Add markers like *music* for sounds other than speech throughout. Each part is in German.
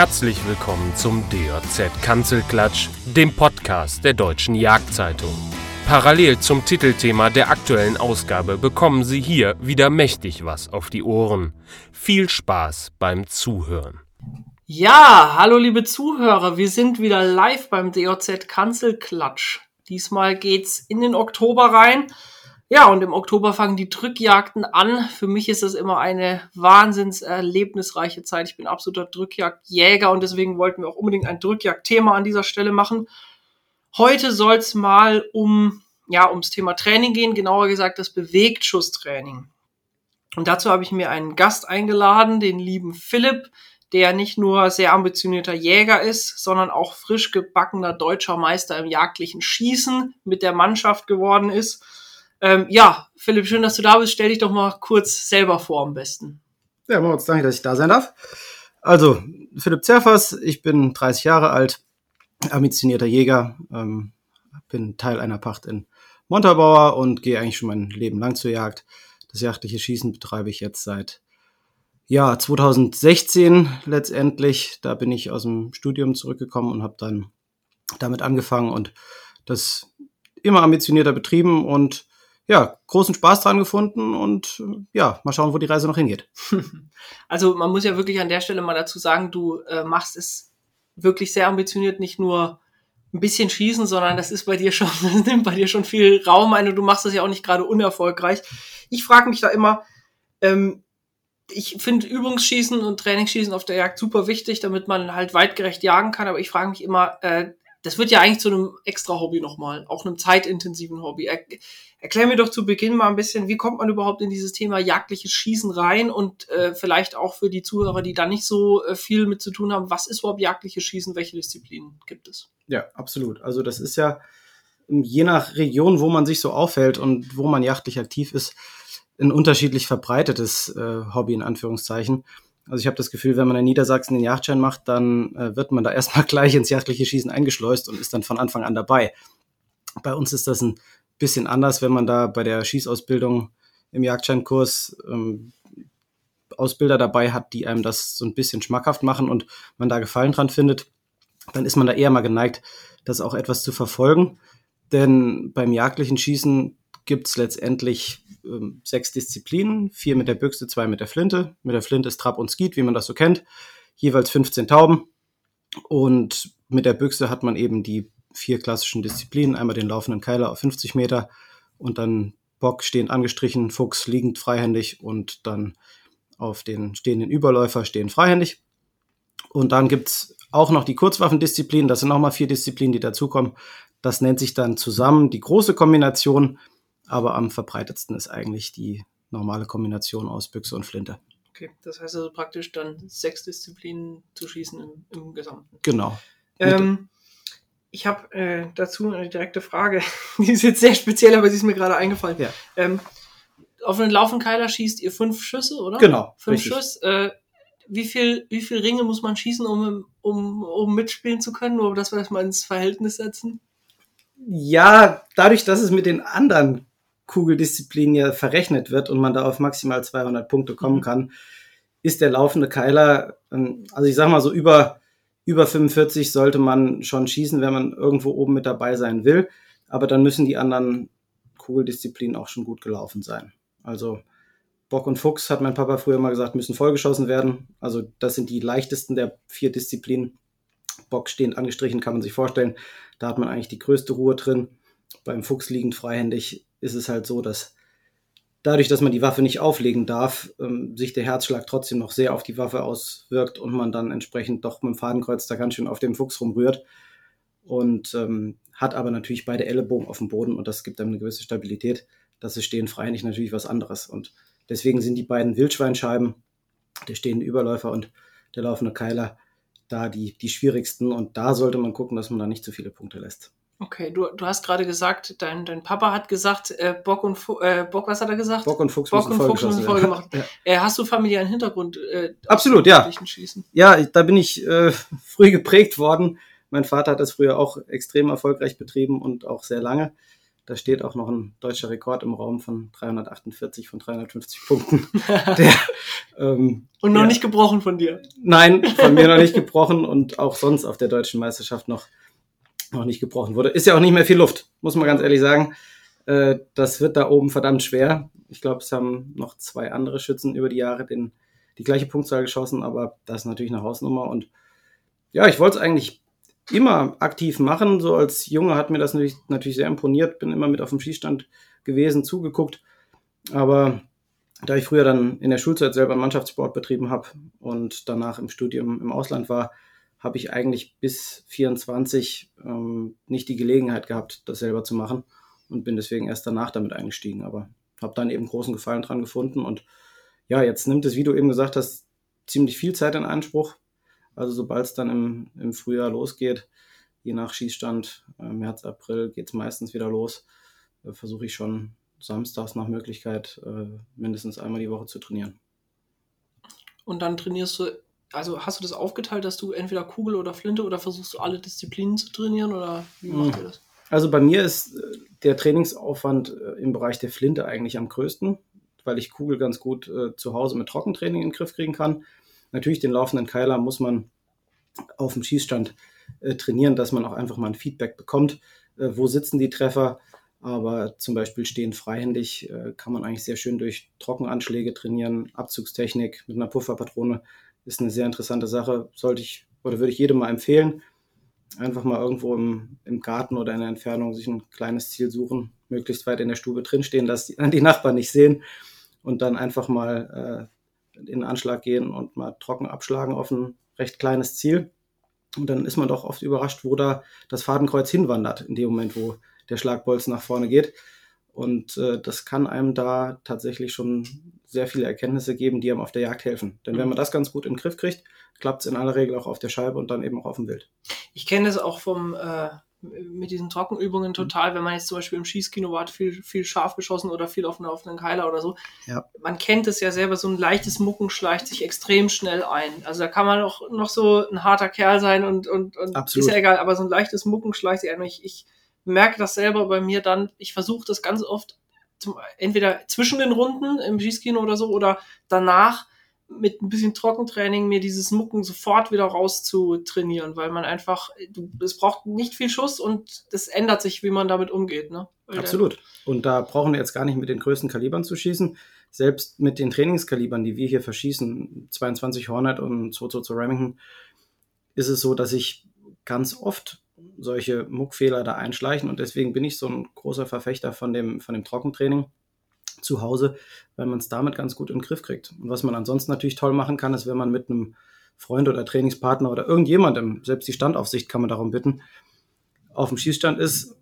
Herzlich willkommen zum DJZ Kanzelklatsch, dem Podcast der Deutschen Jagdzeitung. Parallel zum Titelthema der aktuellen Ausgabe bekommen Sie hier wieder mächtig was auf die Ohren. Viel Spaß beim Zuhören. Ja, hallo liebe Zuhörer, wir sind wieder live beim DJZ Kanzelklatsch. Diesmal geht's in den Oktober rein. Ja, und im Oktober fangen die Drückjagden an. Für mich ist das immer eine wahnsinns erlebnisreiche Zeit. Ich bin absoluter Drückjagdjäger und deswegen wollten wir auch unbedingt ein Drückjagdthema an dieser Stelle machen. Heute soll es mal um, ja, ums Thema Training gehen, genauer gesagt das Bewegtschusstraining. Und dazu habe ich mir einen Gast eingeladen, den lieben Philipp, der nicht nur sehr ambitionierter Jäger ist, sondern auch frisch gebackener deutscher Meister im jagdlichen Schießen mit der Mannschaft geworden ist. Ähm, ja, Philipp, schön, dass du da bist. Stell dich doch mal kurz selber vor am besten. Ja, Moritz, danke, dass ich da sein darf. Also, Philipp Zerfers, ich bin 30 Jahre alt, ambitionierter Jäger, ähm, bin Teil einer Pacht in Montabaur und gehe eigentlich schon mein Leben lang zur Jagd. Das jagdliche Schießen betreibe ich jetzt seit ja, 2016 letztendlich. Da bin ich aus dem Studium zurückgekommen und habe dann damit angefangen und das immer ambitionierter betrieben und ja, großen Spaß dran gefunden und ja, mal schauen, wo die Reise noch hingeht. *laughs* Also man muss ja wirklich an der Stelle mal dazu sagen, du äh, machst es wirklich sehr ambitioniert, nicht nur ein bisschen schießen, sondern das ist bei dir schon, *laughs* das nimmt bei dir schon viel Raum ein und du machst das ja auch nicht gerade unerfolgreich. Ich frage mich da immer, ähm, ich finde Übungsschießen und Trainingsschießen auf der Jagd super wichtig, damit man halt weitgerecht jagen kann, aber ich frage mich immer, äh, das wird ja eigentlich zu einem extra Hobby nochmal, auch einem zeitintensiven Hobby. Er, erklär mir doch zu Beginn mal ein bisschen, wie kommt man überhaupt in dieses Thema jagdliches Schießen rein und äh, vielleicht auch für die Zuhörer, die da nicht so äh, viel mit zu tun haben, was ist überhaupt jagdliches Schießen, welche Disziplinen gibt es? Ja, absolut. Also das ist ja je nach Region, wo man sich so aufhält und wo man jagdlich aktiv ist, ein unterschiedlich verbreitetes äh, Hobby in Anführungszeichen. Also ich habe das Gefühl, wenn man in Niedersachsen den Jagdschein macht, dann äh, wird man da *laughs* erstmal gleich ins jagdliche Schießen eingeschleust und ist dann von Anfang an dabei. Bei uns ist das ein bisschen anders, wenn man da bei der Schießausbildung im Jagdscheinkurs ähm, Ausbilder dabei hat, die einem das so ein bisschen schmackhaft machen und man da Gefallen dran findet, dann ist man da eher mal geneigt, das auch etwas zu verfolgen. Denn beim jagdlichen Schießen gibt's letztendlich ähm, sechs Disziplinen, vier mit der Büchse, zwei mit der Flinte. Mit der Flinte ist Trap und Skeet, wie man das so kennt. Jeweils 15 Tauben. Und mit der Büchse hat man eben die vier klassischen Disziplinen. Einmal den laufenden Keiler auf 50 Meter und dann Bock stehend angestrichen, Fuchs liegend freihändig und dann auf den stehenden Überläufer stehen freihändig. Und dann gibt's auch noch die Kurzwaffendisziplinen. Das sind nochmal vier Disziplinen, die dazukommen. Das nennt sich dann zusammen die große Kombination aber am verbreitetsten ist eigentlich die normale Kombination aus Büchse und Flinte. Okay, das heißt also praktisch dann sechs Disziplinen zu schießen im, im Gesamten. Genau. Ähm, ich habe äh, dazu eine direkte Frage. *laughs* die ist jetzt sehr speziell, aber sie ist mir gerade eingefallen. Ja. Ähm, auf einen Laufenkeiler schießt ihr fünf Schüsse, oder? Genau. Fünf Schüsse. Äh, wie viel, wie viel Ringe muss man schießen, um, um, um mitspielen zu können? Nur, dass wir das mal ins Verhältnis setzen? Ja, dadurch, dass es mit den anderen Kugeldisziplin ja verrechnet wird und man da auf maximal 200 Punkte kommen mhm. kann, ist der laufende Keiler, ähm, also ich sag mal so über, über 45 sollte man schon schießen, wenn man irgendwo oben mit dabei sein will. Aber dann müssen die anderen Kugeldisziplinen auch schon gut gelaufen sein. Also Bock und Fuchs, hat mein Papa früher mal gesagt, müssen vollgeschossen werden. Also das sind die leichtesten der vier Disziplinen. Bock stehend angestrichen kann man sich vorstellen. Da hat man eigentlich die größte Ruhe drin. Beim Fuchs liegend freihändig ist es halt so, dass dadurch, dass man die Waffe nicht auflegen darf, ähm, sich der Herzschlag trotzdem noch sehr auf die Waffe auswirkt und man dann entsprechend doch mit dem Fadenkreuz da ganz schön auf dem Fuchs rumrührt. Und ähm, hat aber natürlich beide Ellenbogen auf dem Boden und das gibt dann eine gewisse Stabilität. Das ist stehen frei nicht natürlich was anderes. Und deswegen sind die beiden Wildschweinscheiben, der stehende Überläufer und der laufende Keiler, da die, die schwierigsten. Und da sollte man gucken, dass man da nicht zu viele Punkte lässt. Okay, du, du hast gerade gesagt, dein, dein Papa hat gesagt, äh, Bock und Fu äh, Bock, was hat er gesagt? Bock und Fuchs Bock und Fuchs müssen voll gemacht. *laughs* ja. äh, hast du familiären Hintergrund? Äh, Absolut, ja. Schießen? Ja, da bin ich äh, *laughs* früh geprägt worden. Mein Vater hat das früher auch extrem erfolgreich betrieben und auch sehr lange. Da steht auch noch ein deutscher Rekord im Raum von 348 von 350 Punkten. *laughs* Der, ähm, und noch ja, nicht gebrochen von dir? Nein, von mir noch nicht gebrochen und auch sonst auf der deutschen Meisterschaft noch, noch nicht gebrochen wurde. Ist ja auch nicht mehr viel Luft, muss man ganz ehrlich sagen. Äh, das wird da oben verdammt schwer. Ich glaube, es haben noch zwei andere Schützen über die Jahre den, die gleiche Punktzahl geschossen, aber das ist natürlich eine Hausnummer. Und ja, ich wollte es eigentlich immer aktiv machen. So als Junge hat mir das natürlich, natürlich sehr imponiert, bin immer mit auf dem Schießstand gewesen, zugeguckt. Aber da ich früher dann in der Schulzeit selber Mannschaftssport betrieben habe und danach im Studium im Ausland war, habe ich eigentlich bis 24 ähm, nicht die Gelegenheit gehabt, das selber zu machen und bin deswegen erst danach damit eingestiegen. Aber habe dann eben großen Gefallen dran gefunden und ja, jetzt nimmt es, wie du eben gesagt hast, ziemlich viel Zeit in Anspruch. Also sobald es dann im, im Frühjahr losgeht, je nach Schießstand, äh, März, April geht es meistens wieder los, äh, versuche ich schon samstags nach Möglichkeit äh, mindestens einmal die Woche zu trainieren. Und dann trainierst du, also hast du das aufgeteilt, dass du entweder Kugel oder Flinte oder versuchst du alle Disziplinen zu trainieren oder wie macht ihr das? Also bei mir ist äh, der Trainingsaufwand äh, im Bereich der Flinte eigentlich am größten, weil ich Kugel ganz gut äh, zu Hause mit Trockentraining in den Griff kriegen kann. Natürlich den laufenden Keiler muss man auf dem Schießstand äh, trainieren, dass man auch einfach mal ein Feedback bekommt. Äh, wo sitzen die Treffer? Aber zum Beispiel stehen freihändig kann man eigentlich sehr schön durch Trockenanschläge trainieren. Abzugstechnik mit einer Pufferpatrone ist eine sehr interessante Sache. Sollte ich oder würde ich jedem mal empfehlen. Einfach mal irgendwo im, im Garten oder in der Entfernung sich ein kleines Ziel suchen, möglichst weit in der Stube drinstehen, dass die, *laughs* die Nachbarn nicht sehen und dann einfach mal äh, in den Anschlag gehen und mal trocken abschlagen auf ein recht kleines Ziel. Und dann ist man doch oft überrascht, wo da das Fadenkreuz hinwandert, in dem Moment, wo der Schlagbolzen nach vorne geht. Und äh, das kann einem da tatsächlich schon sehr viele Erkenntnisse geben, die einem auf der Jagd helfen. Denn wenn man das ganz gut in den Griff kriegt, klappt es in aller Regel auch auf der Scheibe und dann eben auch auf dem Bild. Ich kenne das auch vom äh, mit diesen Trockenübungen total, wenn man jetzt zum Beispiel im Schießkino war, viel, viel scharf geschossen oder viel auf einen offenen Keiler oder so. Ja. Man kennt es ja selber, so ein leichtes Mucken schleicht sich extrem schnell ein. Also da kann man auch noch so ein harter Kerl sein und, und, und Absolut. ist ja egal, aber so ein leichtes Mucken schleicht sich ein. Ich, ich merke das selber bei mir dann, ich versuche das ganz oft zum, entweder zwischen den Runden im Schießkino oder so oder danach mit ein bisschen Trockentraining mir dieses Mucken sofort wieder raus zu trainieren, weil man einfach, es braucht nicht viel Schuss und das ändert sich, wie man damit umgeht. Ne? Absolut. Und da brauchen wir jetzt gar nicht mit den größten Kalibern zu schießen. Selbst mit den Trainingskalibern, die wir hier verschießen, 22 Hornet und 222 Remington, ist es so, dass ich ganz oft solche Muckfehler da einschleichen und deswegen bin ich so ein großer Verfechter von dem, von dem Trockentraining zu Hause, weil man es damit ganz gut in den Griff kriegt. Und was man ansonsten natürlich toll machen kann, ist, wenn man mit einem Freund oder Trainingspartner oder irgendjemandem, selbst die Standaufsicht kann man darum bitten, auf dem Schießstand ist,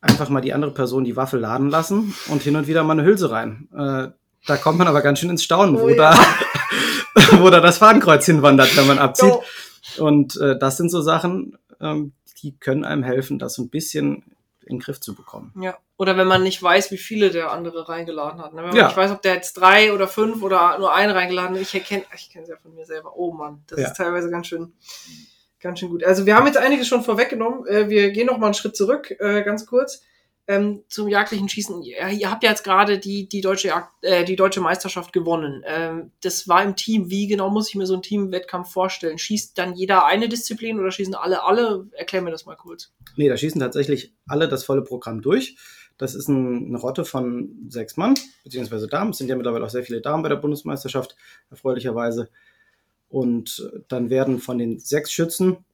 einfach mal die andere Person die Waffe laden lassen und hin und wieder mal eine Hülse rein. Äh, da kommt man aber ganz schön ins Staunen, oh, wo, ja. da, *laughs* wo da das Fadenkreuz hinwandert, wenn man abzieht. Oh. Und äh, das sind so Sachen, ähm, die können einem helfen, das ein bisschen in den Griff zu bekommen. Ja. Oder wenn man nicht weiß, wie viele der andere reingeladen hat. Ne? Wenn man ja. nicht weiß, ob der jetzt drei oder fünf oder nur einen reingeladen hat. Ich erkenne, ich kenne es ja von mir selber. Oh Mann, das ja. ist teilweise ganz schön, ganz schön gut. Also wir haben jetzt einiges schon vorweggenommen. Äh, wir gehen noch mal einen Schritt zurück, äh, ganz kurz ähm, zum jagdlichen Schießen. Ihr, habt ja jetzt gerade die, die, deutsche äh, die deutsche Meisterschaft gewonnen. Ähm, das war im Team. Wie genau muss ich mir so einen Teamwettkampf vorstellen? Schießt dann jeder eine Disziplin oder schießen alle alle? Erklär mir das mal kurz. Nee, da schießen tatsächlich alle das volle Programm durch. Das ist ein, eine Rotte von sechs Mann, beziehungsweise Damen. Es sind ja mittlerweile auch sehr viele Damen bei der Bundesmeisterschaft, erfreulicherweise. Und dann werden von den sechs Schützen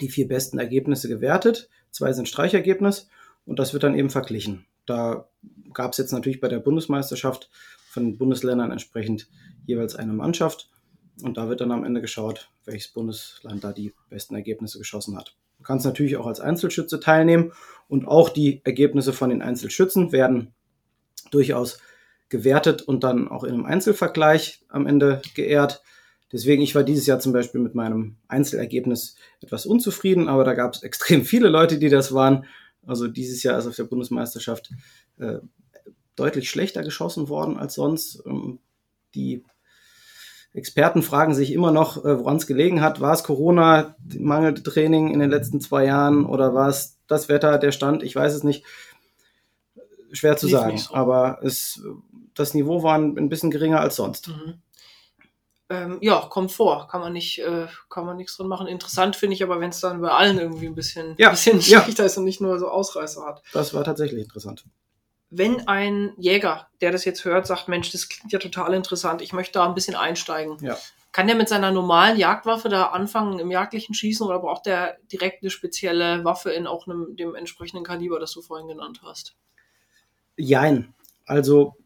die vier besten Ergebnisse gewertet. Zwei sind Streichergebnis und das wird dann eben verglichen. Da gab es jetzt natürlich bei der Bundesmeisterschaft von den Bundesländern entsprechend jeweils eine Mannschaft. Und da wird dann am Ende geschaut, welches Bundesland da die besten Ergebnisse geschossen hat. Du kannst natürlich auch als Einzelschütze teilnehmen und auch die Ergebnisse von den Einzelschützen werden durchaus gewertet und dann auch in einem Einzelvergleich am Ende geehrt. Deswegen, ich war dieses Jahr zum Beispiel mit meinem Einzelergebnis etwas unzufrieden, aber da gab es *laughs* extrem viele Leute, die das waren also dieses Jahr ist auf der Bundesmeisterschaft äh, deutlich schlechter geschossen worden als sonst. Ähm, die Experten fragen sich immer noch, äh, woran es gelegen hat. War es Corona, mangelnde Training in den letzten zwei Jahren oder war es das Wetter, der Stand? Ich weiß es nicht. schwer zu sagen. So. Aber es, das Niveau war ein, bisschen geringer als sonst. Mhm. Ähm, ja, kommt vor, kann man nicht, äh, kann man nichts drin machen. Interessant finde ich aber, wenn es dann bei allen irgendwie ein bisschen, ja, bisschen schlechter ja. ist und nicht nur so Ausreißer hat. Das war tatsächlich interessant. Wenn ein Jäger, der das jetzt hört, sagt, Mensch, das klingt ja total interessant, ich möchte da ein bisschen einsteigen. Ja. Kann der mit seiner normalen Jagdwaffe da anfangen im jagdlichen Schießen oder braucht der direkt eine spezielle Waffe in auch einem, dem entsprechenden Kaliber, das du vorhin genannt hast? Jein. Also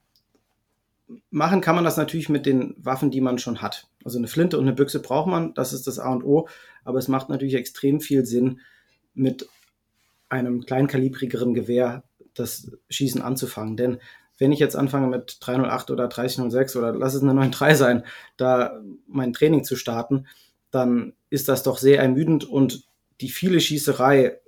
machen kann man das natürlich mit den Waffen, die man schon hat. Also eine Flinte und eine Büchse braucht man, das ist das A und O, aber es macht natürlich extrem viel Sinn, mit einem kleinkalibrigeren Gewehr das Schießen anzufangen. Denn wenn ich jetzt anfange mit 308 oder 3006 oder lass es eine 93 sein, da mein Training zu starten, dann ist das doch sehr ermüdend und die viele Schießerei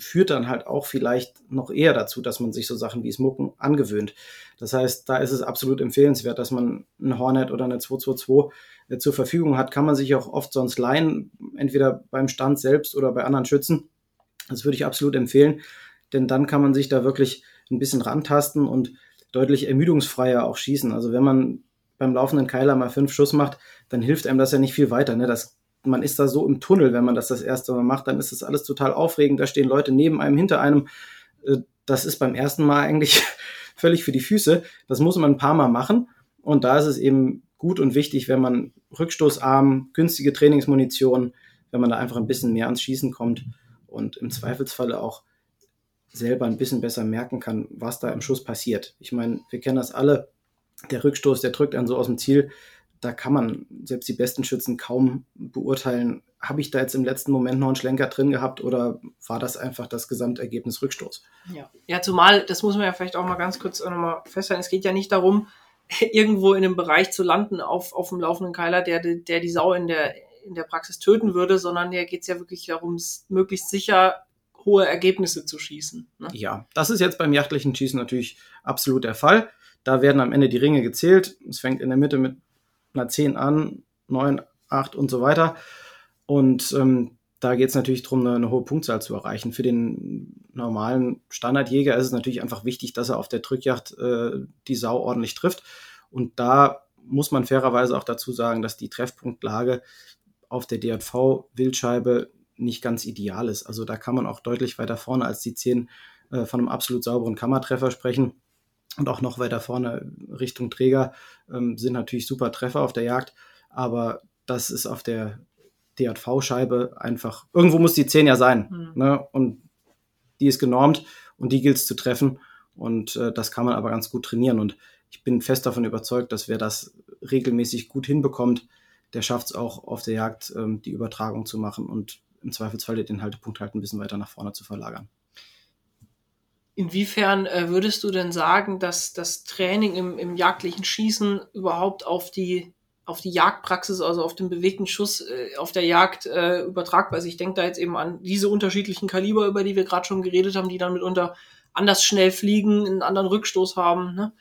führt dann halt auch vielleicht noch eher dazu, dass man sich so Sachen wie Smucken angewöhnt. Das heißt, da ist es absolut empfehlenswert, dass man ein Hornet oder eine 222 äh, zur Verfügung hat. Kann man sich auch oft sonst leihen, entweder beim Stand selbst oder bei anderen Schützen. Das würde ich absolut empfehlen, denn dann kann man sich da wirklich ein bisschen rantasten und deutlich ermüdungsfreier auch schießen. Also wenn man beim laufenden Keiler mal fünf Schuss macht, dann hilft einem das ja nicht viel weiter. Ne? Das man ist da so im Tunnel, wenn man das das erste Mal macht, dann ist das alles total aufregend. Da stehen Leute neben einem, hinter einem. Äh, das ist beim ersten Mal eigentlich *laughs* völlig für die Füße. Das muss man ein paar Mal machen. Und da ist es eben gut und wichtig, wenn man rückstoßarm, günstige Trainingsmunition, wenn man da einfach ein bisschen mehr ans Schießen kommt und im Zweifelsfalle auch selber ein bisschen besser merken kann, was da im Schuss passiert. Ich meine, wir kennen das alle. Der Rückstoß, der drückt einen so aus dem Ziel da kann man selbst die besten Schützen kaum beurteilen, habe ich da jetzt im letzten Moment noch einen Schlenker drin gehabt oder war das einfach das Gesamtergebnis Rückstoß? Ja, ja zumal, das muss man ja vielleicht auch mal ganz kurz nochmal festhalten, es geht ja nicht darum, *laughs* irgendwo in einem Bereich zu landen auf, auf dem laufenden Keiler, der, der die Sau in der, in der Praxis töten würde, sondern der geht es ja wirklich darum, möglichst sicher hohe Ergebnisse zu schießen. Ne? Ja, das ist jetzt beim jachtlichen Schießen natürlich absolut der Fall. Da werden am Ende die Ringe gezählt. Es fängt in der Mitte mit einer 10 an, 9, 8 und so weiter. Und ähm, da geht es natürlich darum, eine, eine, hohe Punktzahl zu erreichen. Für den normalen Standardjäger ist es natürlich einfach wichtig, dass er auf der Drückjacht äh, die Sau ordentlich trifft. Und da muss man fairerweise auch dazu sagen, dass die Treffpunktlage auf der DJV-Wildscheibe nicht ganz ideal ist. Also da kann man auch deutlich weiter vorne als die 10 äh, von einem absolut sauberen Kammertreffer sprechen und auch noch weiter vorne Richtung Träger ähm, sind natürlich super Treffer auf der Jagd, aber das ist auf der DJV-Scheibe einfach, irgendwo muss die 10 ja sein. Mhm. Ne? Und die ist genormt und die gilt es zu treffen. Und äh, das kann man aber ganz gut trainieren. Und ich bin fest davon überzeugt, dass wer das regelmäßig gut hinbekommt, der schafft es auch auf der Jagd, ähm, die Übertragung zu machen und im Zweifelsfall den Haltepunkt halt ein bisschen weiter nach vorne zu verlagern. Inwiefern äh, würdest du denn sagen, dass das Training im, im jagdlichen Schießen überhaupt auf die, auf die Jagdpraxis, also auf den bewegten Schuss äh, auf der Jagd äh, übertragbar ist? Ich denke da jetzt eben an diese unterschiedlichen Kaliber, über die wir gerade schon geredet haben, die dann mitunter anders schnell fliegen, einen anderen Rückstoß haben. Ne?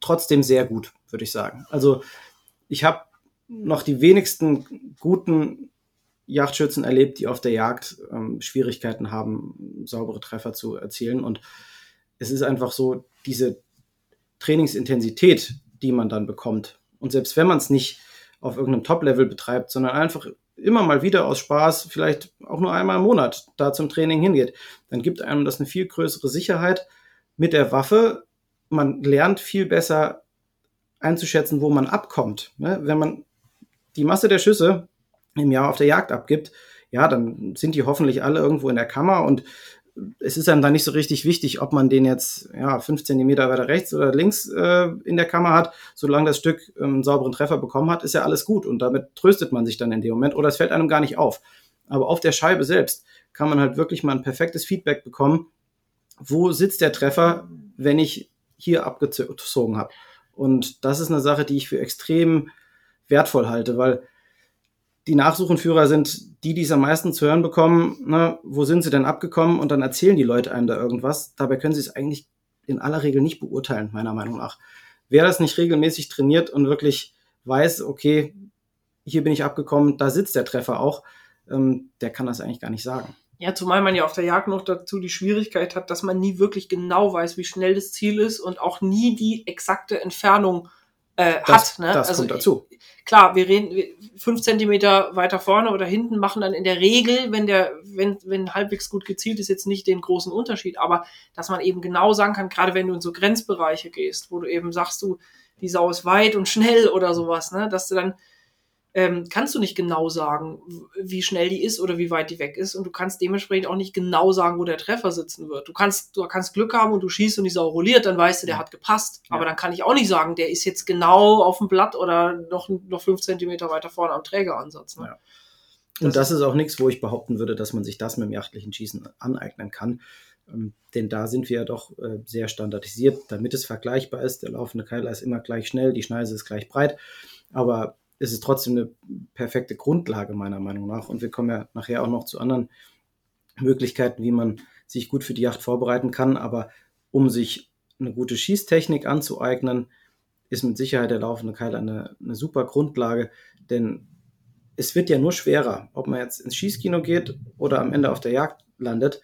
Trotzdem sehr gut, würde ich sagen. Also ich habe noch die wenigsten guten Jagdschützen erlebt, die auf der Jagd ähm, Schwierigkeiten haben, saubere Treffer zu erzielen. Und es ist einfach so, diese Trainingsintensität, die man dann bekommt. Und selbst wenn man es nicht auf irgendeinem Top-Level betreibt, sondern einfach immer mal wieder aus Spaß, vielleicht auch nur einmal im Monat da zum Training hingeht, dann gibt einem das eine viel größere Sicherheit mit der Waffe. Man lernt viel besser einzuschätzen, wo man abkommt. Ne? Wenn man die Masse der Schüsse im Jahr auf der Jagd abgibt, ja, dann sind die hoffentlich alle irgendwo in der Kammer und es ist einem dann nicht so richtig wichtig, ob man den jetzt ja, fünf Zentimeter weiter rechts oder links äh, in der Kammer hat. Solange das Stück ähm, einen sauberen Treffer bekommen hat, ist ja alles gut und damit tröstet man sich dann in dem Moment oder es fällt einem gar nicht auf. Aber auf der Scheibe selbst kann man halt wirklich mal ein perfektes Feedback bekommen. Wo sitzt der Treffer, wenn ich hier abgezogen habe? Und das ist eine Sache, die ich für extrem wertvoll halte, weil die Nachsuchenführer sind die, die es am meisten zu hören bekommen, ne, wo sind sie denn abgekommen? Und dann erzählen die Leute einem da irgendwas. Dabei können sie es eigentlich in aller Regel nicht beurteilen, meiner Meinung nach. Wer das nicht regelmäßig trainiert und wirklich weiß, okay, hier bin ich abgekommen, da sitzt der Treffer auch, ähm, der kann das eigentlich gar nicht sagen. Ja, zumal man ja auf der Jagd noch dazu die Schwierigkeit hat, dass man nie wirklich genau weiß, wie schnell das Ziel ist und auch nie die exakte Entfernung äh, Das, hat. Ne? das kommt dazu. Klar, wir reden fünf Zentimeter weiter vorne oder hinten machen dann in der Regel, wenn der, wenn, wenn halbwegs gut gezielt ist, jetzt nicht den großen Unterschied, aber dass man eben genau sagen kann, gerade wenn du in so Grenzbereiche gehst, wo du eben sagst, du, die Sau ist weit und schnell oder sowas, ne, dass du dann ähm, kannst du nicht genau sagen, wie schnell die ist oder wie weit die weg ist. Und du kannst dementsprechend auch nicht genau sagen, wo der Treffer sitzen wird. Du kannst, du kannst Glück haben und du schießt und die Sau rolliert, dann weißt du, der hat gepasst. Ja. Aber dann kann ich auch nicht sagen, der ist jetzt genau auf dem Blatt oder noch, noch fünf Zentimeter weiter vorne am Trägeransatz. Ne? Ja. Und das ist auch nichts, wo ich behaupten würde, dass man sich das mit dem jachtlichen Schießen aneignen kann. Ähm, denn da sind wir ja doch äh, sehr standardisiert, damit es vergleichbar ist. Der laufende Keiler ist immer gleich schnell, die Schneise ist gleich breit. Aber es ist trotzdem eine perfekte Grundlage meiner Meinung nach. Und wir kommen ja nachher auch noch zu anderen Möglichkeiten, wie man sich gut für die Yacht vorbereiten kann. Aber um sich eine gute Schießtechnik anzueignen, ist mit Sicherheit der laufende Keiler eine, eine super Grundlage. Denn es wird ja nur schwerer, ob man jetzt ins Schießkino geht oder am Ende auf der Jagd landet.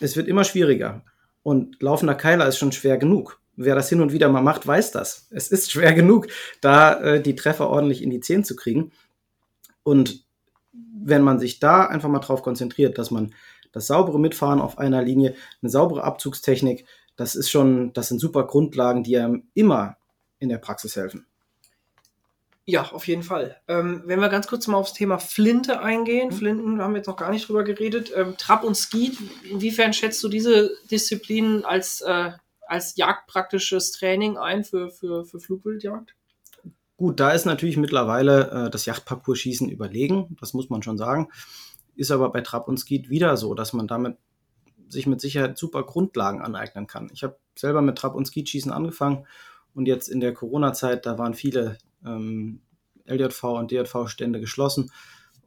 Es wird immer schwieriger. Und laufender Keiler ist schon schwer genug. Wer das hin und wieder mal macht, weiß das. Es ist schwer genug, da äh, die Treffer ordentlich in die Zehen zu kriegen. Und wenn man sich da einfach mal drauf konzentriert, dass man das saubere Mitfahren auf einer Linie, eine saubere Abzugstechnik, das ist schon, das sind super Grundlagen, die einem immer in der Praxis helfen. Ja, auf jeden Fall. Ähm, wenn wir ganz kurz mal aufs Thema Flinte eingehen, Flinten haben wir jetzt noch gar nicht drüber geredet. Ähm, Trap und Skeet, inwiefern schätzt du diese Disziplinen als, äh, als jagdpraktisches Training ein für, für, für Flugwildjagd? Gut, da ist natürlich mittlerweile äh, das Yachtparcours-Schießen überlegen, das muss man schon sagen. Ist aber bei Trap und Skeet wieder so, dass man damit sich mit Sicherheit super Grundlagen aneignen kann. Ich habe selber mit Trap und Skeet-Schießen angefangen und jetzt in der Corona-Zeit, da waren viele ähm, LJV und DJV-Stände geschlossen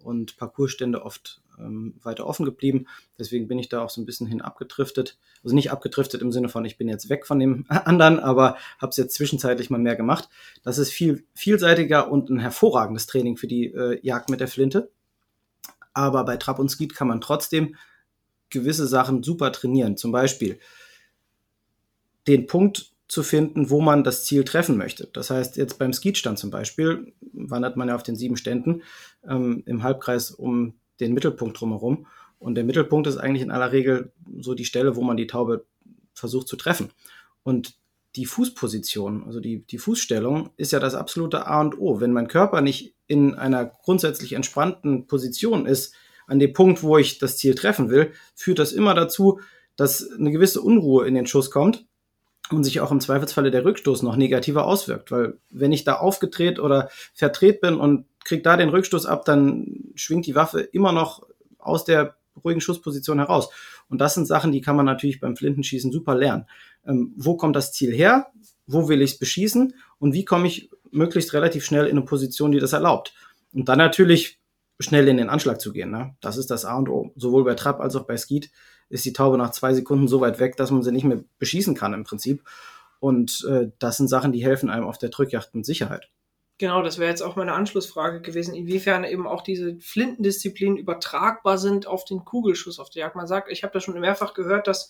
und Parcoursstände oft ähm, weiter offen geblieben. Deswegen bin ich da auch so ein bisschen hin abgedriftet. Also nicht abgedriftet im Sinne von, ich bin jetzt weg von dem *laughs* anderen, aber habe es jetzt zwischenzeitlich mal mehr gemacht. Das ist viel vielseitiger und ein hervorragendes Training für die äh, Jagd mit der Flinte. Aber bei Trap und Skeet kann man trotzdem gewisse Sachen super trainieren. Zum Beispiel den Punkt zu finden, wo man das Ziel treffen möchte. Das heißt, jetzt beim Skeetstand zum Beispiel wandert man ja auf den sieben Ständen ähm, im Halbkreis um den Mittelpunkt drumherum. Und der Mittelpunkt ist eigentlich in aller Regel so die Stelle, wo man die Taube versucht zu treffen. Und die Fußposition, also die, die Fußstellung, ist ja das absolute A und O. Wenn mein Körper nicht in einer grundsätzlich entspannten Position ist, an dem Punkt, wo ich das Ziel treffen will, führt das immer dazu, dass eine gewisse Unruhe in den Schuss kommt und sich auch im Zweifelsfalle der Rückstoß noch negativer auswirkt. Weil wenn ich da aufgedreht oder verdreht bin und krieg da den Rückstoß ab, dann schwingt die Waffe immer noch aus der ruhigen Schussposition heraus. Und das sind Sachen, die kann man natürlich beim Flintenschießen super lernen. Ähm, wo kommt das Ziel her? Wo will ich es beschießen? Und wie komme ich möglichst relativ schnell in eine Position, die das erlaubt? Und dann natürlich schnell in den Anschlag zu gehen. Ne? Das ist das A und O. Sowohl bei Trap als auch bei Skeet ist die Taube nach zwei Sekunden so weit weg, dass man sie nicht mehr beschießen kann im Prinzip. Und äh, das sind Sachen, die helfen einem auf der Drückjacht mit Sicherheit. Genau, das wäre jetzt auch meine Anschlussfrage gewesen, inwiefern eben auch diese Flintendisziplinen übertragbar sind auf den Kugelschuss auf der Jagd. Man sagt, ich habe das schon mehrfach gehört, dass,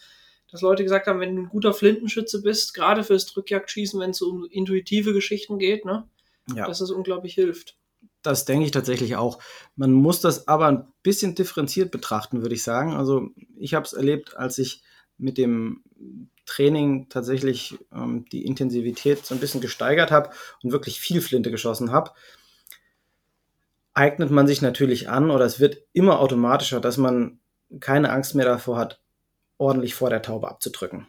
dass Leute gesagt haben, wenn du ein guter Flintenschütze bist, gerade fürs Drückjagdschießen, wenn es um intuitive Geschichten geht, ne, Ja. dass es unglaublich hilft. Das denke ich tatsächlich auch. Man muss das aber ein bisschen differenziert betrachten, würde ich sagen. Also ich habe es erlebt, als ich mit dem Training tatsächlich ähm, die Intensivität so ein bisschen gesteigert habe und wirklich viel Flinte geschossen habe. Eignet man sich natürlich an oder es wird immer automatischer, dass man keine Angst mehr davor hat, ordentlich vor der Taube abzudrücken.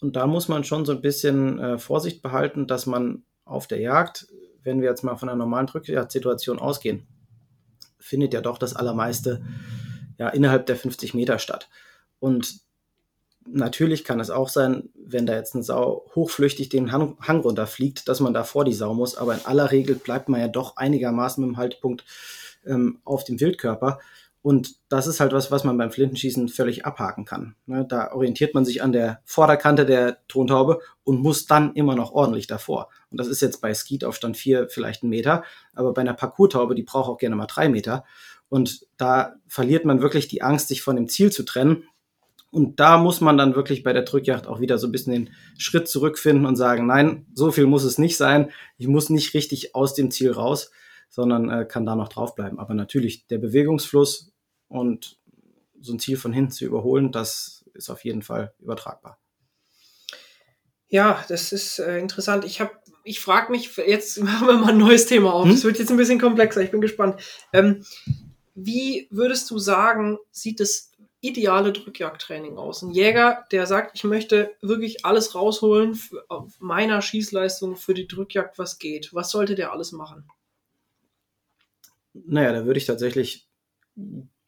Und da muss man schon so ein bisschen äh, Vorsicht behalten, dass man auf der Jagd wenn wir jetzt mal von einer normalen Drückjagdsituation ausgehen, findet ja doch das Allermeiste ja innerhalb der 50 Meter statt. Und natürlich kann es auch sein, wenn da jetzt eine Sau hochflüchtig den Hang, Hang runterfliegt, dass man da vor die Sau muss. Aber in aller Regel bleibt man ja doch einigermaßen mit dem Haltepunkt ähm, auf dem Wildkörper. Und das ist halt was, was man beim Flintenschießen völlig abhaken kann. Ne, da orientiert man sich an der Vorderkante der Tontaube und muss dann immer noch ordentlich davor. Und das ist jetzt bei Skeet auf Stand 4 vielleicht ein Meter, aber bei einer Parcours-Taube, die braucht auch gerne mal drei Meter. Und da verliert man wirklich die Angst, sich von dem Ziel zu trennen. Und da muss man dann wirklich bei der Drückjagd auch wieder so ein bisschen den Schritt zurückfinden und sagen, nein, so viel muss es nicht sein. Ich muss nicht richtig aus dem Ziel raus, sondern äh, kann da noch draufbleiben. Aber natürlich der Bewegungsfluss und so ein Ziel von hinten zu überholen, das ist auf jeden Fall übertragbar. Ja, das ist äh, interessant. Ich habe, ich frage mich, jetzt *laughs* machen wir mal ein neues Thema auf. Es hm? wird jetzt ein bisschen komplexer, ich bin gespannt. Ähm, wie würdest du sagen, sieht das ideale Drückjagdtraining aus? Ein Jäger, der sagt, ich möchte wirklich alles rausholen auf meiner Schießleistung für die Drückjagd, was geht. Was sollte der alles machen? Naja, da würde ich tatsächlich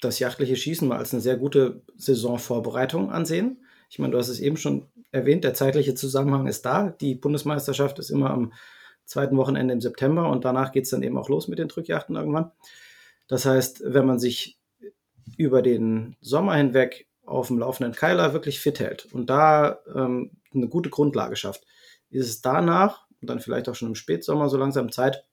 das jachtliche Schießen mal als eine sehr gute Saisonvorbereitung ansehen. Ich meine, du hast es eben schon erwähnt, der zeitliche Zusammenhang ist da. Die Bundesmeisterschaft ist immer am zweiten Wochenende im September und danach geht es dann eben auch los mit den Drückjachten irgendwann. Das heißt, wenn man sich über den Sommer hinweg auf dem laufenden Keiler wirklich fit hält und da ähm, eine gute Grundlage schafft, ist es danach und dann vielleicht auch schon im Spätsommer so langsam Zeit,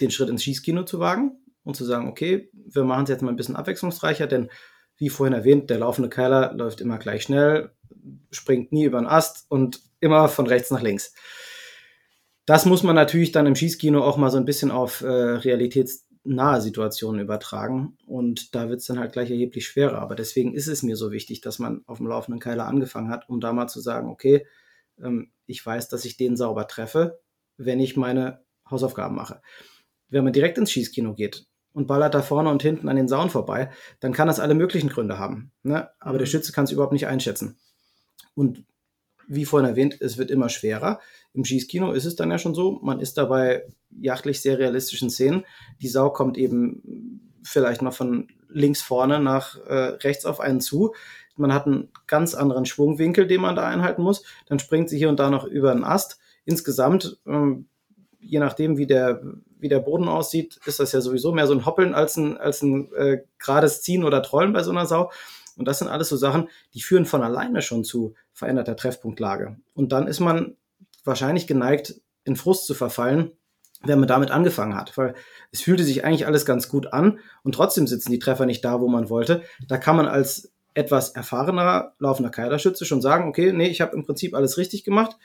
den Schritt ins Schießkino zu wagen und zu sagen, okay, wir machen es jetzt mal ein bisschen abwechslungsreicher, denn wie vorhin erwähnt, der laufende Keiler läuft immer gleich schnell, springt nie über den Ast und immer von rechts nach links. Das muss man natürlich dann im Schießkino auch mal so ein bisschen auf äh, realitätsnahe Situationen übertragen und da wird es dann halt gleich erheblich schwerer. Aber deswegen ist es mir so wichtig, dass man auf dem laufenden Keiler angefangen hat, um da mal zu sagen, okay, ähm, ich weiß, dass ich den sauber treffe, wenn ich meine Hausaufgaben mache. Wenn man direkt ins Schießkino geht und ballert da vorne und hinten an den Sauen vorbei, dann kann das alle möglichen Gründe haben. Ne? Aber mhm. der Schütze kann es überhaupt nicht einschätzen. Und wie vorhin erwähnt, es wird immer schwerer. Im Schießkino ist es dann ja schon so, man ist dabei jachtlich sehr realistischen Szenen. Die Sau kommt eben vielleicht noch von links vorne nach äh, rechts auf einen zu. Man hat einen ganz anderen Schwungwinkel, den man da einhalten muss. Dann springt sie hier und da noch über einen Ast. Insgesamt, ähm, je nachdem, wie der, wie der Boden aussieht, ist das ja sowieso mehr so ein Hoppeln als ein, als ein äh, gerades Ziehen oder Trollen bei so einer Sau. Und das sind alles so Sachen, die führen von alleine schon zu veränderter Treffpunktlage. Und dann ist man wahrscheinlich geneigt, in Frust zu verfallen, wenn man damit angefangen hat. Weil es fühlte sich eigentlich alles ganz gut an und trotzdem sitzen die Treffer nicht da, wo man wollte. Da kann man als etwas erfahrener laufender Keilerschütze schon sagen, okay, nee, ich habe im Prinzip alles richtig gemacht.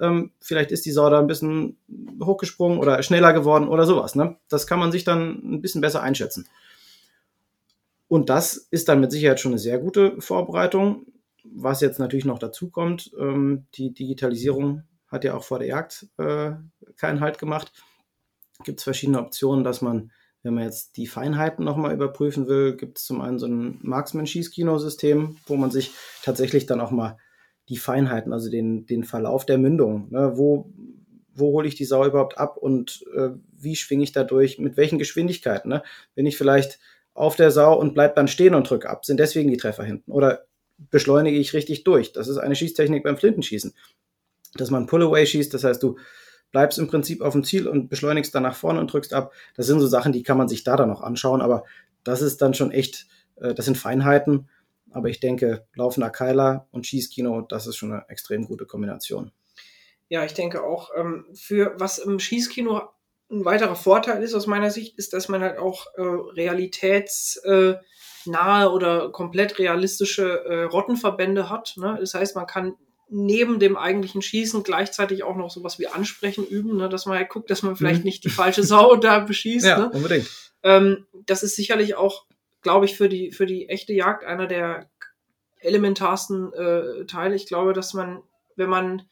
Ähm, vielleicht ist die Sau da ein bisschen hochgesprungen oder schneller geworden oder sowas. Ne? Das kann man sich dann ein bisschen besser einschätzen. Und das ist dann mit Sicherheit schon eine sehr gute Vorbereitung. Was jetzt natürlich noch dazu kommt, ähm, die Digitalisierung hat ja auch vor der Jagd äh, keinen Halt gemacht. Gibt es verschiedene Optionen, dass man, wenn man jetzt die Feinheiten nochmal überprüfen will, gibt es zum einen so ein Marksman-Schießkino-System, wo man sich tatsächlich dann auch mal die Feinheiten, also den, den Verlauf der Mündung, ne, wo, wo hole ich die Sau überhaupt ab und äh, wie schwinge ich dadurch, mit welchen Geschwindigkeiten. Ne? Wenn ich vielleicht auf der Sau und bleib dann stehen und drück ab. Sind deswegen die Treffer hinten. Oder beschleunige ich richtig durch. Das ist eine Schießtechnik beim Flintenschießen. Dass man Pull-Away schießt, das heißt, du bleibst im Prinzip auf dem Ziel und beschleunigst dann nach vorne und drückst ab. Das sind so Sachen, die kann man sich da dann noch anschauen, aber das ist dann schon echt, äh, das sind Feinheiten. Aber ich denke, laufender Keiler und Schießkino, das ist schon eine extrem gute Kombination. Ja, ich denke auch, ähm, für was im Schießkino ein weiterer Vorteil ist aus meiner Sicht, ist, dass man halt auch äh, realitätsnahe äh, oder komplett realistische Rottenverbände hat. Ne? Das heißt, man kann neben dem eigentlichen Schießen gleichzeitig auch noch sowas wie Ansprechen üben, ne? dass man halt guckt, dass man vielleicht mhm. nicht die falsche Sau *laughs* da beschießt. Ja, ne? unbedingt. Ähm, das ist sicherlich auch, glaube ich, für die, für die echte Jagd einer der elementarsten äh, Teile. Ich glaube, dass man, wenn man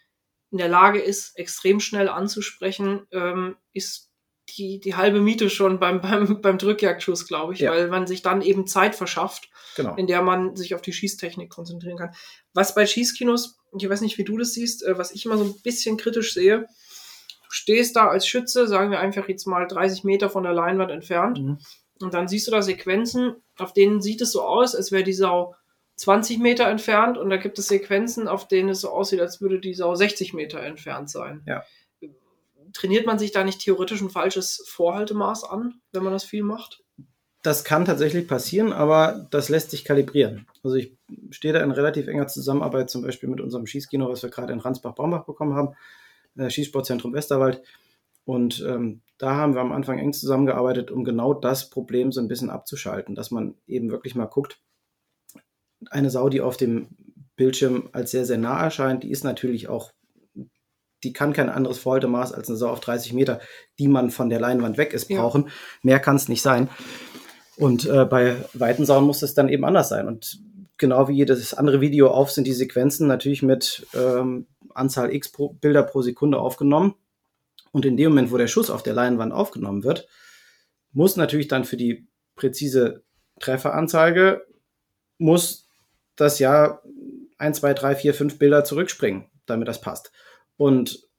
in der Lage ist, extrem schnell anzusprechen, ähm, ist die, die halbe Miete schon beim, *laughs* beim, beim Drückjagdschuss, glaube ich, ja. weil man sich dann eben Zeit verschafft, genau. in der man sich auf die Schießtechnik konzentrieren kann. Was bei Schießkinos, ich weiß nicht, wie du das siehst, äh, was ich immer so ein bisschen kritisch sehe, du stehst da als Schütze, sagen wir einfach jetzt mal 30 Meter von der Leinwand entfernt, mhm. und dann siehst du da Sequenzen, auf denen sieht es so aus, als wäre die Sau 20 Meter entfernt und da gibt es Sequenzen, auf denen es so aussieht, als würde die Sau 60 Meter entfernt sein. Ja trainiert man sich da nicht theoretisch ein falsches Vorhaltemaß an, wenn man das viel macht? Das kann tatsächlich passieren, aber das lässt sich kalibrieren. Also ich stehe da in relativ enger Zusammenarbeit zum Beispiel mit unserem Schießkino, was wir gerade in Ransbach-Baumbach bekommen haben, äh, Schießsportzentrum Westerwald. Und ähm, da haben wir am Anfang eng zusammengearbeitet, um genau das Problem so ein bisschen abzuschalten, dass man eben wirklich mal guckt, eine Sau, die auf dem Bildschirm als sehr, sehr nah erscheint, die ist natürlich auch, die kann kein anderes Verhaltemaß als eine Sau auf 30 Meter, die man von der Leinwand weg ist, Ja. brauchen. Mehr kann es nicht sein. Und äh, bei weiten Sauen muss es dann eben anders sein. Und genau wie jedes andere Video auf sind die Sequenzen natürlich mit ähm, Anzahl X pro, Bilder pro Sekunde aufgenommen. Und in dem Moment, wo der Schuss auf der Leinwand aufgenommen wird, muss natürlich dann für die präzise Trefferanzeige, muss das ja 1, 2, 3, 4, 5 Bilder zurückspringen, damit das passt. Und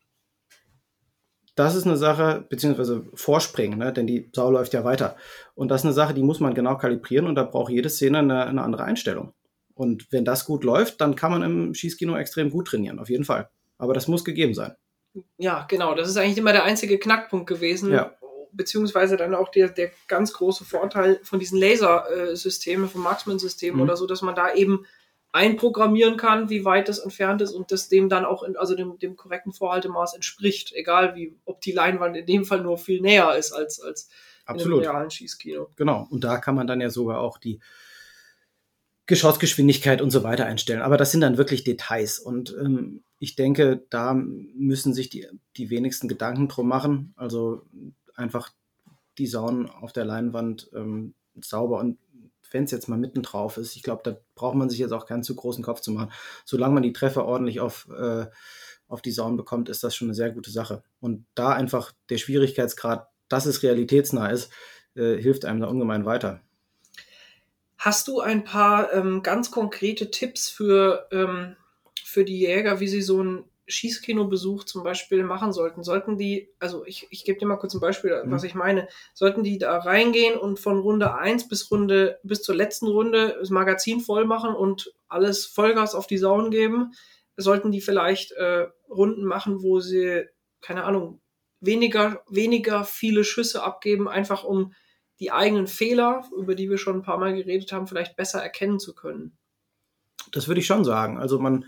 das ist eine Sache, beziehungsweise vorspringen, ne? denn die Sau läuft ja weiter. Und das ist eine Sache, die muss man genau kalibrieren und da braucht jede Szene eine, eine andere Einstellung. Und wenn das gut läuft, dann kann man im Schießkino extrem gut trainieren, auf jeden Fall. Aber das muss gegeben sein. Ja, genau. Das ist eigentlich immer der einzige Knackpunkt gewesen. Ja. Beziehungsweise dann auch der, der ganz große Vorteil von diesen Lasersystemen, vom Marksman-System Mhm. oder so, dass man da eben einprogrammieren kann, wie weit das entfernt ist und das dem dann auch in, also dem, dem korrekten Vorhaltemaß entspricht. Egal wie, ob die Leinwand in dem Fall nur viel näher ist als, als Absolut. in einem realen Schießkino. Genau. Und da kann man dann ja sogar auch die Geschossgeschwindigkeit und so weiter einstellen. Aber das sind dann wirklich Details. Und ähm, ich denke, da müssen sich die, die wenigsten Gedanken drum machen. Also einfach die Sauen auf der Leinwand ähm, sauber und wenn es jetzt mal mitten drauf ist, ich glaube, da braucht man sich jetzt auch keinen zu großen Kopf zu machen. Solange man die Treffer ordentlich auf, äh, auf die Sauen bekommt, ist das schon eine sehr gute Sache. Und da einfach der Schwierigkeitsgrad, dass es realitätsnah ist, äh, hilft einem da ungemein weiter. Hast du ein paar ähm, ganz konkrete Tipps für, ähm, für die Jäger, wie sie so einen Schießkinobesuch zum Beispiel machen sollten? Sollten die, also ich, ich gebe dir mal kurz ein Beispiel, Mhm. was ich meine. Sollten die da reingehen und von Runde 1 bis Runde, bis zur letzten Runde das Magazin voll machen und alles Vollgas auf die Sauen geben? Sollten die vielleicht äh, Runden machen, wo sie, keine Ahnung, weniger, weniger viele Schüsse abgeben, einfach um die eigenen Fehler, über die wir schon ein paar Mal geredet haben, vielleicht besser erkennen zu können. Das würde ich schon sagen. Also man,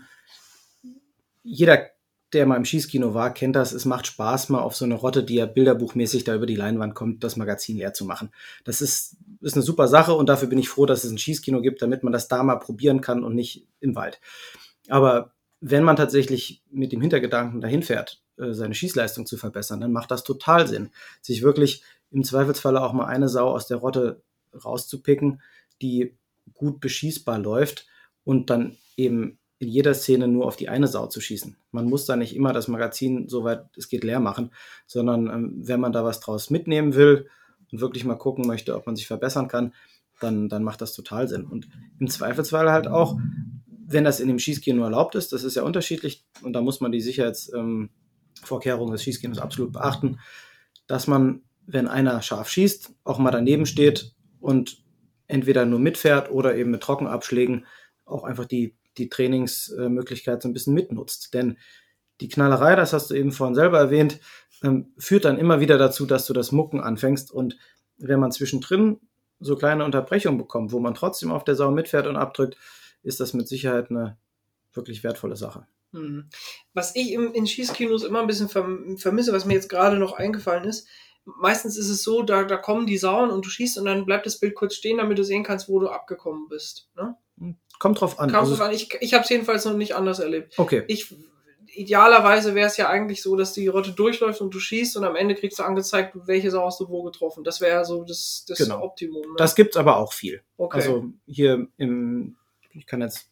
jeder, der mal im Schießkino war, kennt das. Es macht Spaß, mal auf so eine Rotte, die ja bilderbuchmäßig da über die Leinwand kommt, das Magazin leer zu machen. Das ist, ist eine super Sache und dafür bin ich froh, dass es ein Schießkino gibt, damit man das da mal probieren kann und nicht im Wald. Aber wenn man tatsächlich mit dem Hintergedanken dahin fährt, äh, seine Schießleistung zu verbessern, dann macht das total Sinn, sich wirklich im Zweifelsfalle auch mal eine Sau aus der Rotte rauszupicken, die gut beschießbar läuft und dann eben in jeder Szene nur auf die eine Sau zu schießen. Man muss da nicht immer das Magazin, soweit es geht, leer machen, sondern ähm, wenn man da was draus mitnehmen will und wirklich mal gucken möchte, ob man sich verbessern kann, dann, dann macht das total Sinn. Und im Zweifelsfall halt auch, wenn das in dem Schießkino erlaubt ist, das ist ja unterschiedlich und da muss man die Sicherheitsvorkehrungen des Schießkinos absolut beachten, dass man, wenn einer scharf schießt, auch mal daneben steht und entweder nur mitfährt oder eben mit Trockenabschlägen auch einfach die, die Trainingsmöglichkeit so ein bisschen mitnutzt. Denn die Knallerei, das hast du eben vorhin selber erwähnt, ähm, führt dann immer wieder dazu, dass du das Mucken anfängst. Und wenn man zwischendrin so kleine Unterbrechungen bekommt, wo man trotzdem auf der Sau mitfährt und abdrückt, ist das mit Sicherheit eine wirklich wertvolle Sache. Mhm. Was ich in Schießkinos immer ein bisschen verm vermisse, was mir jetzt gerade noch eingefallen ist, meistens ist es so, da, da kommen die Sauen und du schießt und dann bleibt das Bild kurz stehen, damit du sehen kannst, wo du abgekommen bist. Ne? Kommt drauf an. Kam Also, so an. Ich, ich habe es jedenfalls noch nicht anders erlebt. okay. Ich, idealerweise wäre es ja eigentlich so, dass die Rotte durchläuft und du schießt und am Ende kriegst du angezeigt, welche Sau hast du wo getroffen. Das wäre so das, das Genau. Optimum. Ne? Das gibt's aber auch viel. okay. Also hier im, ich kann jetzt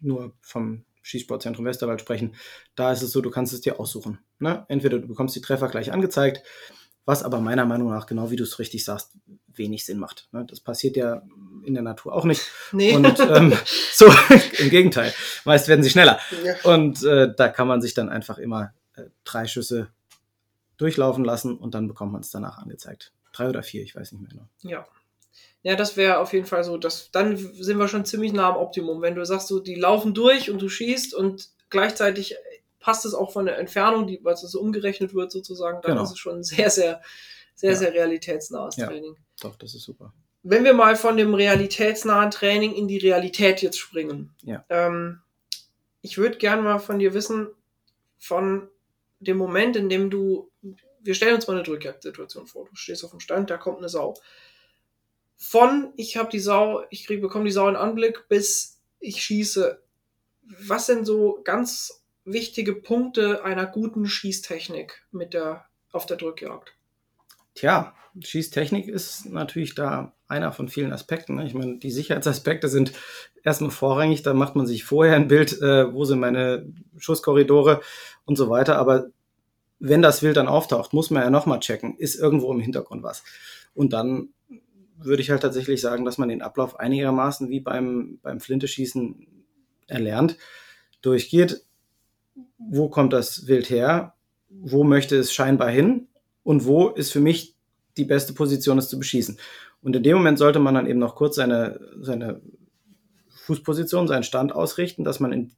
nur vom Schießsportzentrum Westerwald sprechen, da ist es so, du kannst es dir aussuchen. Ne? Entweder du bekommst die Treffer gleich angezeigt, was aber meiner Meinung nach, genau wie du es richtig sagst, wenig Sinn macht. Ne? Das passiert ja in der Natur auch nicht. nee. Und ähm, *laughs* so, *laughs* im Gegenteil, meist werden sie schneller. ja. Und äh, da kann man sich dann einfach immer äh, drei Schüsse durchlaufen lassen und dann bekommt man es danach angezeigt. Drei oder vier, ich weiß nicht mehr genau. Ja. Ja, das wäre auf jeden Fall so. Das, dann sind wir schon ziemlich nah am Optimum. Wenn du sagst, so, die laufen durch und du schießt und gleichzeitig passt es auch von der Entfernung, die, weil es so umgerechnet wird sozusagen, dann Genau. ist es schon sehr, sehr, sehr, Ja. sehr realitätsnahes Ja. Training. Doch, das ist super. Wenn wir mal von dem realitätsnahen Training in die Realität jetzt springen. Ja. Ähm, ich würde gerne mal von dir wissen, von dem Moment, in dem du wir stellen uns mal eine Drückjagdsituation vor. Du stehst auf dem Stand, da kommt eine Sau. Von ich habe die Sau, ich krieg, bekomme die Sau in Anblick, bis ich schieße. Was sind so ganz wichtige Punkte einer guten Schießtechnik mit der, auf der Drückjagd? Tja, Schießtechnik ist natürlich da einer von vielen Aspekten. Ne? Ich meine, die Sicherheitsaspekte sind erstmal vorrangig. Da macht man sich vorher ein Bild, äh, wo sind meine Schusskorridore und so weiter. Aber wenn das Wild dann auftaucht, muss man ja nochmal checken, ist irgendwo im Hintergrund was. Und dann würde ich halt tatsächlich sagen, dass man den Ablauf einigermaßen wie beim, beim Flinteschießen erlernt, durchgeht. Wo kommt das Wild her? Wo möchte es scheinbar hin? Und wo ist für mich die beste Position, es zu beschießen? Und in dem Moment sollte man dann eben noch kurz seine, seine Fußposition, seinen Stand ausrichten, dass man in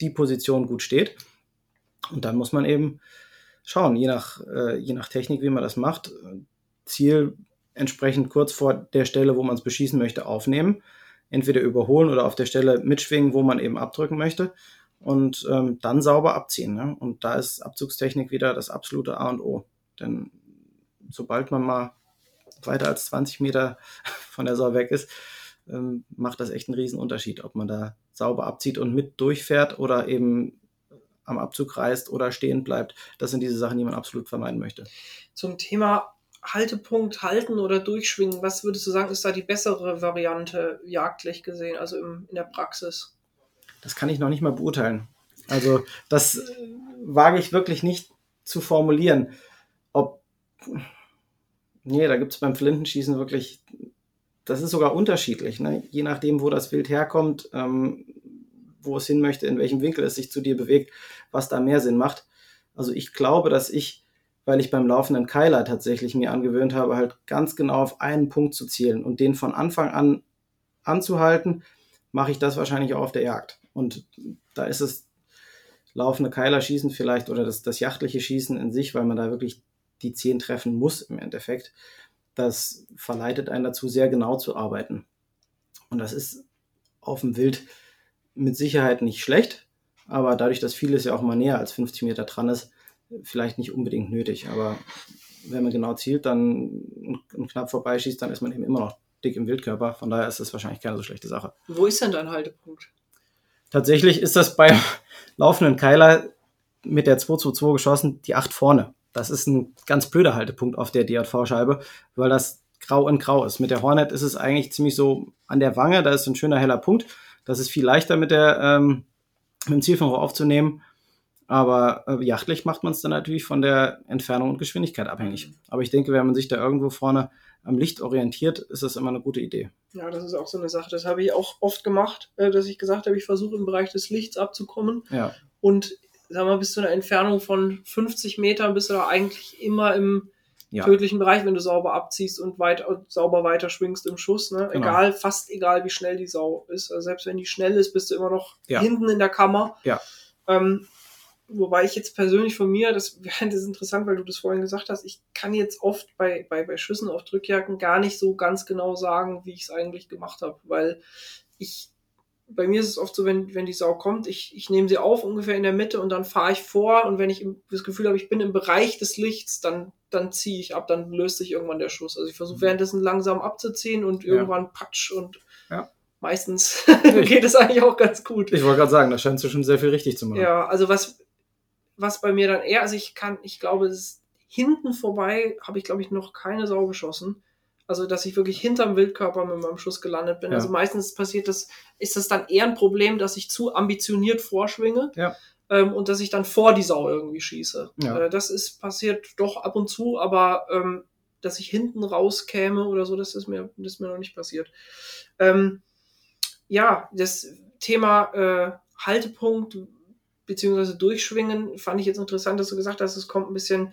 die Position gut steht. Und dann muss man eben schauen, je nach, äh, je nach Technik, wie man das macht, Ziel entsprechend kurz vor der Stelle, wo man es beschießen möchte, aufnehmen. Entweder überholen oder auf der Stelle mitschwingen, wo man eben abdrücken möchte. Und ähm, dann sauber abziehen. Ne? Und da ist Abzugstechnik wieder das absolute A und O. Denn sobald man mal weiter als 20 Meter *laughs* von der Sau weg ist, ähm, macht das echt einen riesen Unterschied, ob man da sauber abzieht und mit durchfährt oder eben am Abzug reißt oder stehen bleibt. Das sind diese Sachen, die man absolut vermeiden möchte. Zum Thema Haltepunkt halten oder durchschwingen, was würdest du sagen, ist da die bessere Variante jagdlich gesehen, also im, in der Praxis? Das kann ich noch nicht mal beurteilen. Also das äh, wage ich wirklich nicht zu formulieren. Ob, nee, da gibt es beim Flintenschießen wirklich, das ist sogar unterschiedlich, ne? je nachdem, wo das Wild herkommt, ähm, wo es hin möchte, in welchem Winkel es sich zu dir bewegt, was da mehr Sinn macht. Also ich glaube, dass ich, weil ich beim laufenden Keiler tatsächlich mir angewöhnt habe, halt ganz genau auf einen Punkt zu zielen und den von Anfang an anzuhalten, mache ich das wahrscheinlich auch auf der Jagd. Und da ist es laufende Keiler schießen vielleicht oder das, das jachtliche Schießen in sich, weil man da wirklich die Zehn treffen muss im Endeffekt. Das verleitet einen dazu, sehr genau zu arbeiten. Und das ist auf dem Wild mit Sicherheit nicht schlecht, aber dadurch, dass vieles ja auch mal näher als 50 Meter dran ist, vielleicht nicht unbedingt nötig. Aber wenn man genau zielt, dann und knapp vorbeischießt, dann ist man eben immer noch dick im Wildkörper. Von daher ist das wahrscheinlich keine so schlechte Sache. Wo ist denn dein Haltepunkt? Tatsächlich ist das beim *laughs* laufenden Keiler mit der 222 geschossen, die 8 vorne. Das ist ein ganz blöder Haltepunkt auf der DJV-Scheibe, weil das grau in grau ist. Mit der Hornet ist es eigentlich ziemlich so an der Wange, da ist ein schöner heller Punkt. Das ist viel leichter mit, der, ähm, mit dem Zielfernrohr aufzunehmen. Aber äh, jachtlich macht man es dann natürlich von der Entfernung und Geschwindigkeit abhängig. Aber ich denke, wenn man sich da irgendwo vorne am Licht orientiert, ist das immer eine gute Idee. Ja, das ist auch so eine Sache. Das habe ich auch oft gemacht, äh, dass ich gesagt habe, ich versuche im Bereich des Lichts abzukommen. Ja. Und sag mal, bis zu einer Entfernung von 50 Metern bist du da eigentlich immer im Ja. tödlichen Bereich, wenn du sauber abziehst und weit, sauber weiter schwingst im Schuss. Ne? Genau. Egal, fast egal, wie schnell die Sau ist. Also selbst wenn die schnell ist, bist du immer noch Ja. hinten in der Kammer. Ja. Ähm, wobei ich jetzt persönlich von mir, das, *laughs* das ist interessant, weil du das vorhin gesagt hast, ich kann jetzt oft bei, bei, bei Schüssen auf Drückjagden gar nicht so ganz genau sagen, wie ich es eigentlich gemacht habe, weil ich bei mir ist es oft so, wenn, wenn die Sau kommt, ich, ich nehme sie auf ungefähr in der Mitte und dann fahre ich vor und wenn ich das Gefühl habe, ich bin im Bereich des Lichts, dann, dann ziehe ich ab, dann löst sich irgendwann der Schuss. Also ich versuche währenddessen langsam abzuziehen und Ja. irgendwann patsch und Ja. meistens *laughs* geht es eigentlich auch ganz gut. Ich wollte gerade sagen, da scheinst du schon sehr viel richtig zu machen. Ja, also was, was bei mir dann eher, also ich kann, ich glaube, es ist hinten vorbei habe ich, glaube ich, noch keine Sau geschossen. Also, dass ich wirklich hinterm Wildkörper mit meinem Schuss gelandet bin. Ja. Also meistens passiert das, ist das dann eher ein Problem, dass ich zu ambitioniert vorschwinge. Ja. Ähm, und dass ich dann vor die Sau irgendwie schieße. Ja. Äh, das ist passiert doch ab und zu, aber ähm, dass ich hinten rauskäme oder so, das ist mir, das ist mir noch nicht passiert. Ähm, ja, das Thema äh, Haltepunkt beziehungsweise Durchschwingen fand ich jetzt interessant, dass du gesagt hast, es kommt ein bisschen,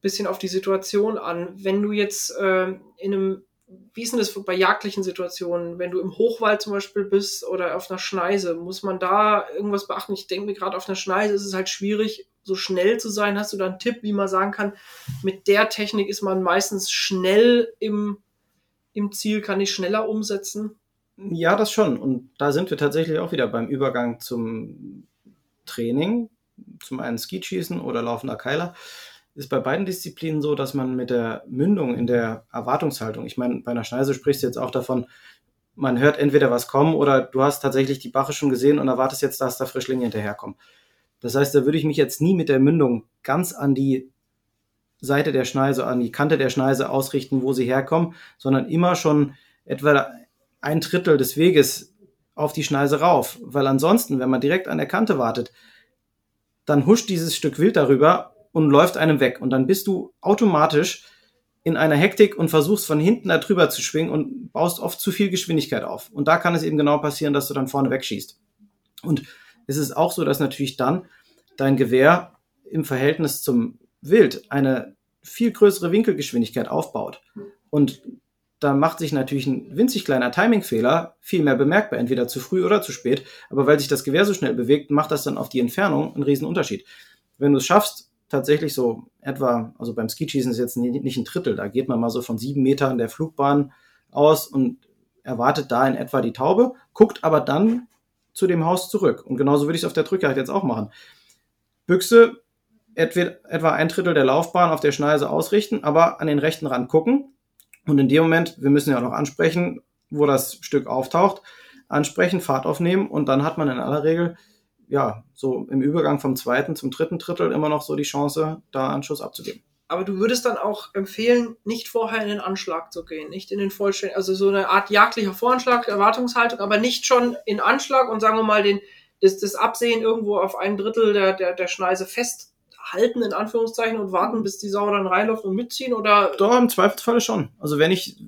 bisschen auf die Situation an. Wenn du jetzt äh, in einem, wie ist denn das bei jagdlichen Situationen, wenn du im Hochwald zum Beispiel bist oder auf einer Schneise, muss man da irgendwas beachten? Ich denke mir gerade auf einer Schneise ist es halt schwierig, so schnell zu sein. Hast du da einen Tipp, wie man sagen kann, mit der Technik ist man meistens schnell im, im Ziel, kann ich schneller umsetzen? Ja, das schon. Und da sind wir tatsächlich auch wieder beim Übergang zum Training. Zum einen Skeetschießen oder laufender Keiler. ist bei beiden Disziplinen so, dass man mit der Mündung in der Erwartungshaltung, ich meine, bei einer Schneise sprichst du jetzt auch davon, man hört entweder was kommen oder du hast tatsächlich die Bache schon gesehen und erwartest jetzt, dass da Frischlinge hinterherkommen. Das heißt, da würde ich mich jetzt nie mit der Mündung ganz an die Seite der Schneise, an die Kante der Schneise ausrichten, wo sie herkommen, sondern immer schon etwa ein Drittel des Weges auf die Schneise rauf. Weil ansonsten, wenn man direkt an der Kante wartet, dann huscht dieses Stück Wild darüber und läuft einem weg. Und dann bist du automatisch in einer Hektik und versuchst von hinten da drüber zu schwingen und baust oft zu viel Geschwindigkeit auf. Und da kann es eben genau passieren, dass du dann vorne wegschießt. Und es ist auch so, dass natürlich dann dein Gewehr im Verhältnis zum Wild eine viel größere Winkelgeschwindigkeit aufbaut. Und da macht sich natürlich ein winzig kleiner Timingfehler viel mehr bemerkbar, entweder zu früh oder zu spät. Aber weil sich das Gewehr so schnell bewegt, macht das dann auf die Entfernung einen riesen Unterschied. Wenn du es schaffst, tatsächlich so etwa, also beim Skischießen ist jetzt nicht ein Drittel, da geht man mal so von sieben Metern der Flugbahn aus und erwartet da in etwa die Taube, guckt aber dann zu dem Haus zurück. Und genauso würde ich es auf der Drückjagd jetzt auch machen. Büchse etwa ein Drittel der Laufbahn auf der Schneise ausrichten, aber an den rechten Rand gucken. Und in dem Moment, wir müssen ja auch noch ansprechen, wo das Stück auftaucht, ansprechen, Fahrt aufnehmen und dann hat man in aller Regel, ja, so im Übergang vom zweiten zum dritten Drittel immer noch so die Chance, da einen Schuss abzugeben. Aber du würdest dann auch empfehlen, nicht vorher in den Anschlag zu gehen, nicht in den vollständigen, also so eine Art jagdlicher Voranschlag, Erwartungshaltung, aber nicht schon in Anschlag und sagen wir mal den, das, das Absehen irgendwo auf ein Drittel der, der, der Schneise fest halten, in Anführungszeichen, und warten, bis die Sau dann reinläuft und mitziehen? Oder? Doch, im Zweifelsfalle schon. Also wenn ich,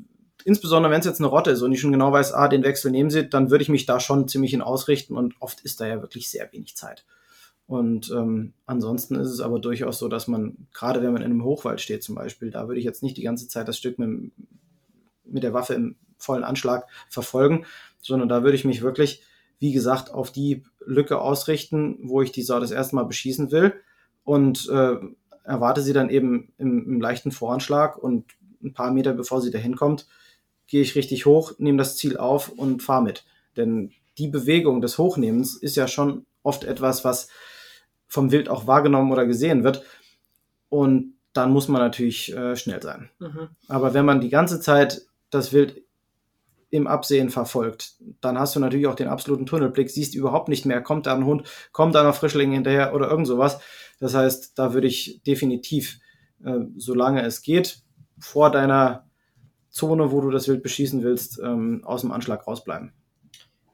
insbesondere wenn es jetzt eine Rotte ist und ich schon genau weiß, ah, den Wechsel nehmen sie, dann würde ich mich da schon ziemlich in ausrichten und oft ist da ja wirklich sehr wenig Zeit. Und ähm, ansonsten ist es aber durchaus so, dass man, gerade wenn man in einem Hochwald steht zum Beispiel, da würde ich jetzt nicht die ganze Zeit das Stück mit, mit der Waffe im vollen Anschlag verfolgen, sondern da würde ich mich wirklich, wie gesagt, auf die Lücke ausrichten, wo ich die Sau das erste Mal beschießen will und äh, erwarte sie dann eben im, im leichten Voranschlag und ein paar Meter bevor sie dahin kommt, gehe ich richtig hoch, nehme das Ziel auf und fahre mit. Denn die Bewegung des Hochnehmens ist ja schon oft etwas, was vom Wild auch wahrgenommen oder gesehen wird. Und dann muss man natürlich äh, schnell sein. Mhm. Aber wenn man die ganze Zeit das Wild im Absehen verfolgt, dann hast du natürlich auch den absoluten Tunnelblick, siehst überhaupt nicht mehr, kommt da ein Hund, kommt da noch Frischling hinterher oder irgend sowas. Das heißt, da würde ich definitiv, äh, solange es geht, vor deiner Zone, wo du das Wild beschießen willst, ähm, aus dem Anschlag rausbleiben.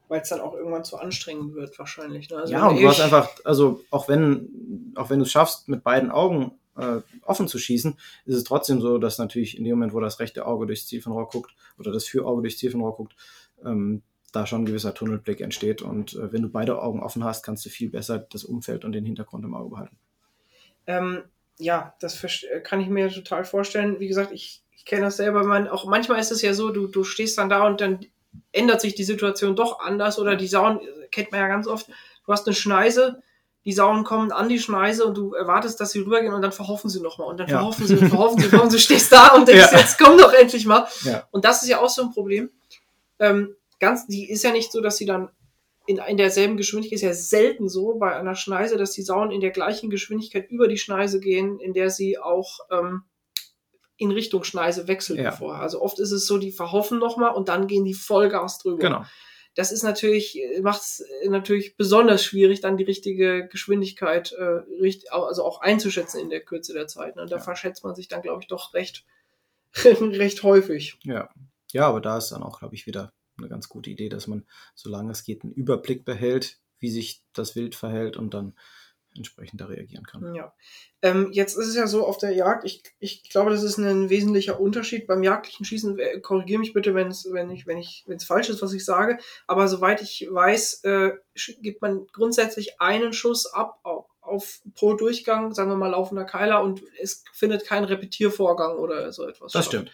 Weil es dann auch irgendwann zu anstrengend wird, wahrscheinlich. Ne? Also ja, und du hast einfach, also auch wenn, auch wenn du es schaffst, mit beiden Augen äh, offen zu schießen, ist es trotzdem so, dass natürlich in dem Moment, wo das rechte Auge durchs Zielfernrohr guckt oder das Führauge durchs Zielfernrohr guckt, ähm, da schon ein gewisser Tunnelblick entsteht. Und äh, wenn du beide Augen offen hast, kannst du viel besser das Umfeld und den Hintergrund im Auge behalten. Ähm, ja, das kann ich mir total vorstellen. Wie gesagt, ich, ich kenne das selber. Man, auch manchmal ist es ja so, du, du stehst dann da und dann ändert sich die Situation doch anders oder die Sauen, kennt man ja ganz oft, du hast eine Schneise, die Sauen kommen an die Schneise und du erwartest, dass sie rübergehen und dann verhoffen sie nochmal und dann ja. verhoffen sie und verhoffen sie, verhoffen sie, *laughs* stehst da und denkst, ja. jetzt komm doch endlich mal. Ja. Und das ist ja auch so ein Problem. Ähm, ganz, die ist ja nicht so, dass sie dann in, in derselben Geschwindigkeit, ist ja selten so bei einer Schneise, dass die Sauen in der gleichen Geschwindigkeit über die Schneise gehen, in der sie auch ähm, in Richtung Schneise wechseln ja. vorher. Also oft ist es so, die verhoffen nochmal und dann gehen die Vollgas drüber. Genau das ist natürlich, macht es natürlich besonders schwierig, dann die richtige Geschwindigkeit äh, richt, also auch einzuschätzen in der Kürze der Zeit. Ne? Da ja. verschätzt man sich dann, glaube ich, doch recht, *laughs* recht häufig. Ja. ja, aber da ist dann auch, glaube ich, wieder eine ganz gute Idee, dass man, solange es geht, einen Überblick behält, wie sich das Wild verhält und dann entsprechend da reagieren kann. Ja. Ähm, jetzt ist es ja so auf der Jagd, ich, ich glaube, das ist ein wesentlicher Unterschied. Beim jagdlichen Schießen, äh, korrigiere mich bitte, wenn ich, wenn ich, wenn es falsch ist, was ich sage, aber soweit ich weiß, äh, gibt man grundsätzlich einen Schuss ab auf, auf pro Durchgang, sagen wir mal laufender Keiler und es findet kein Repetiervorgang oder so etwas. Das statt. stimmt.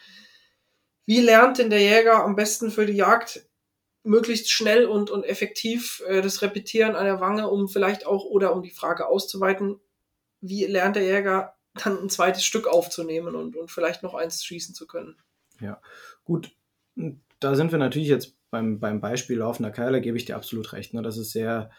Wie lernt denn der Jäger am besten für die Jagd möglichst schnell und, und effektiv äh, das Repetieren an der Wange, um vielleicht auch oder um die Frage auszuweiten, wie lernt der Jäger dann ein zweites Stück aufzunehmen und, und vielleicht noch eins schießen zu können. Ja, gut. Da sind wir natürlich jetzt beim, beim Beispiel laufender Keiler, gebe ich dir absolut recht. Ne? Das ist sehr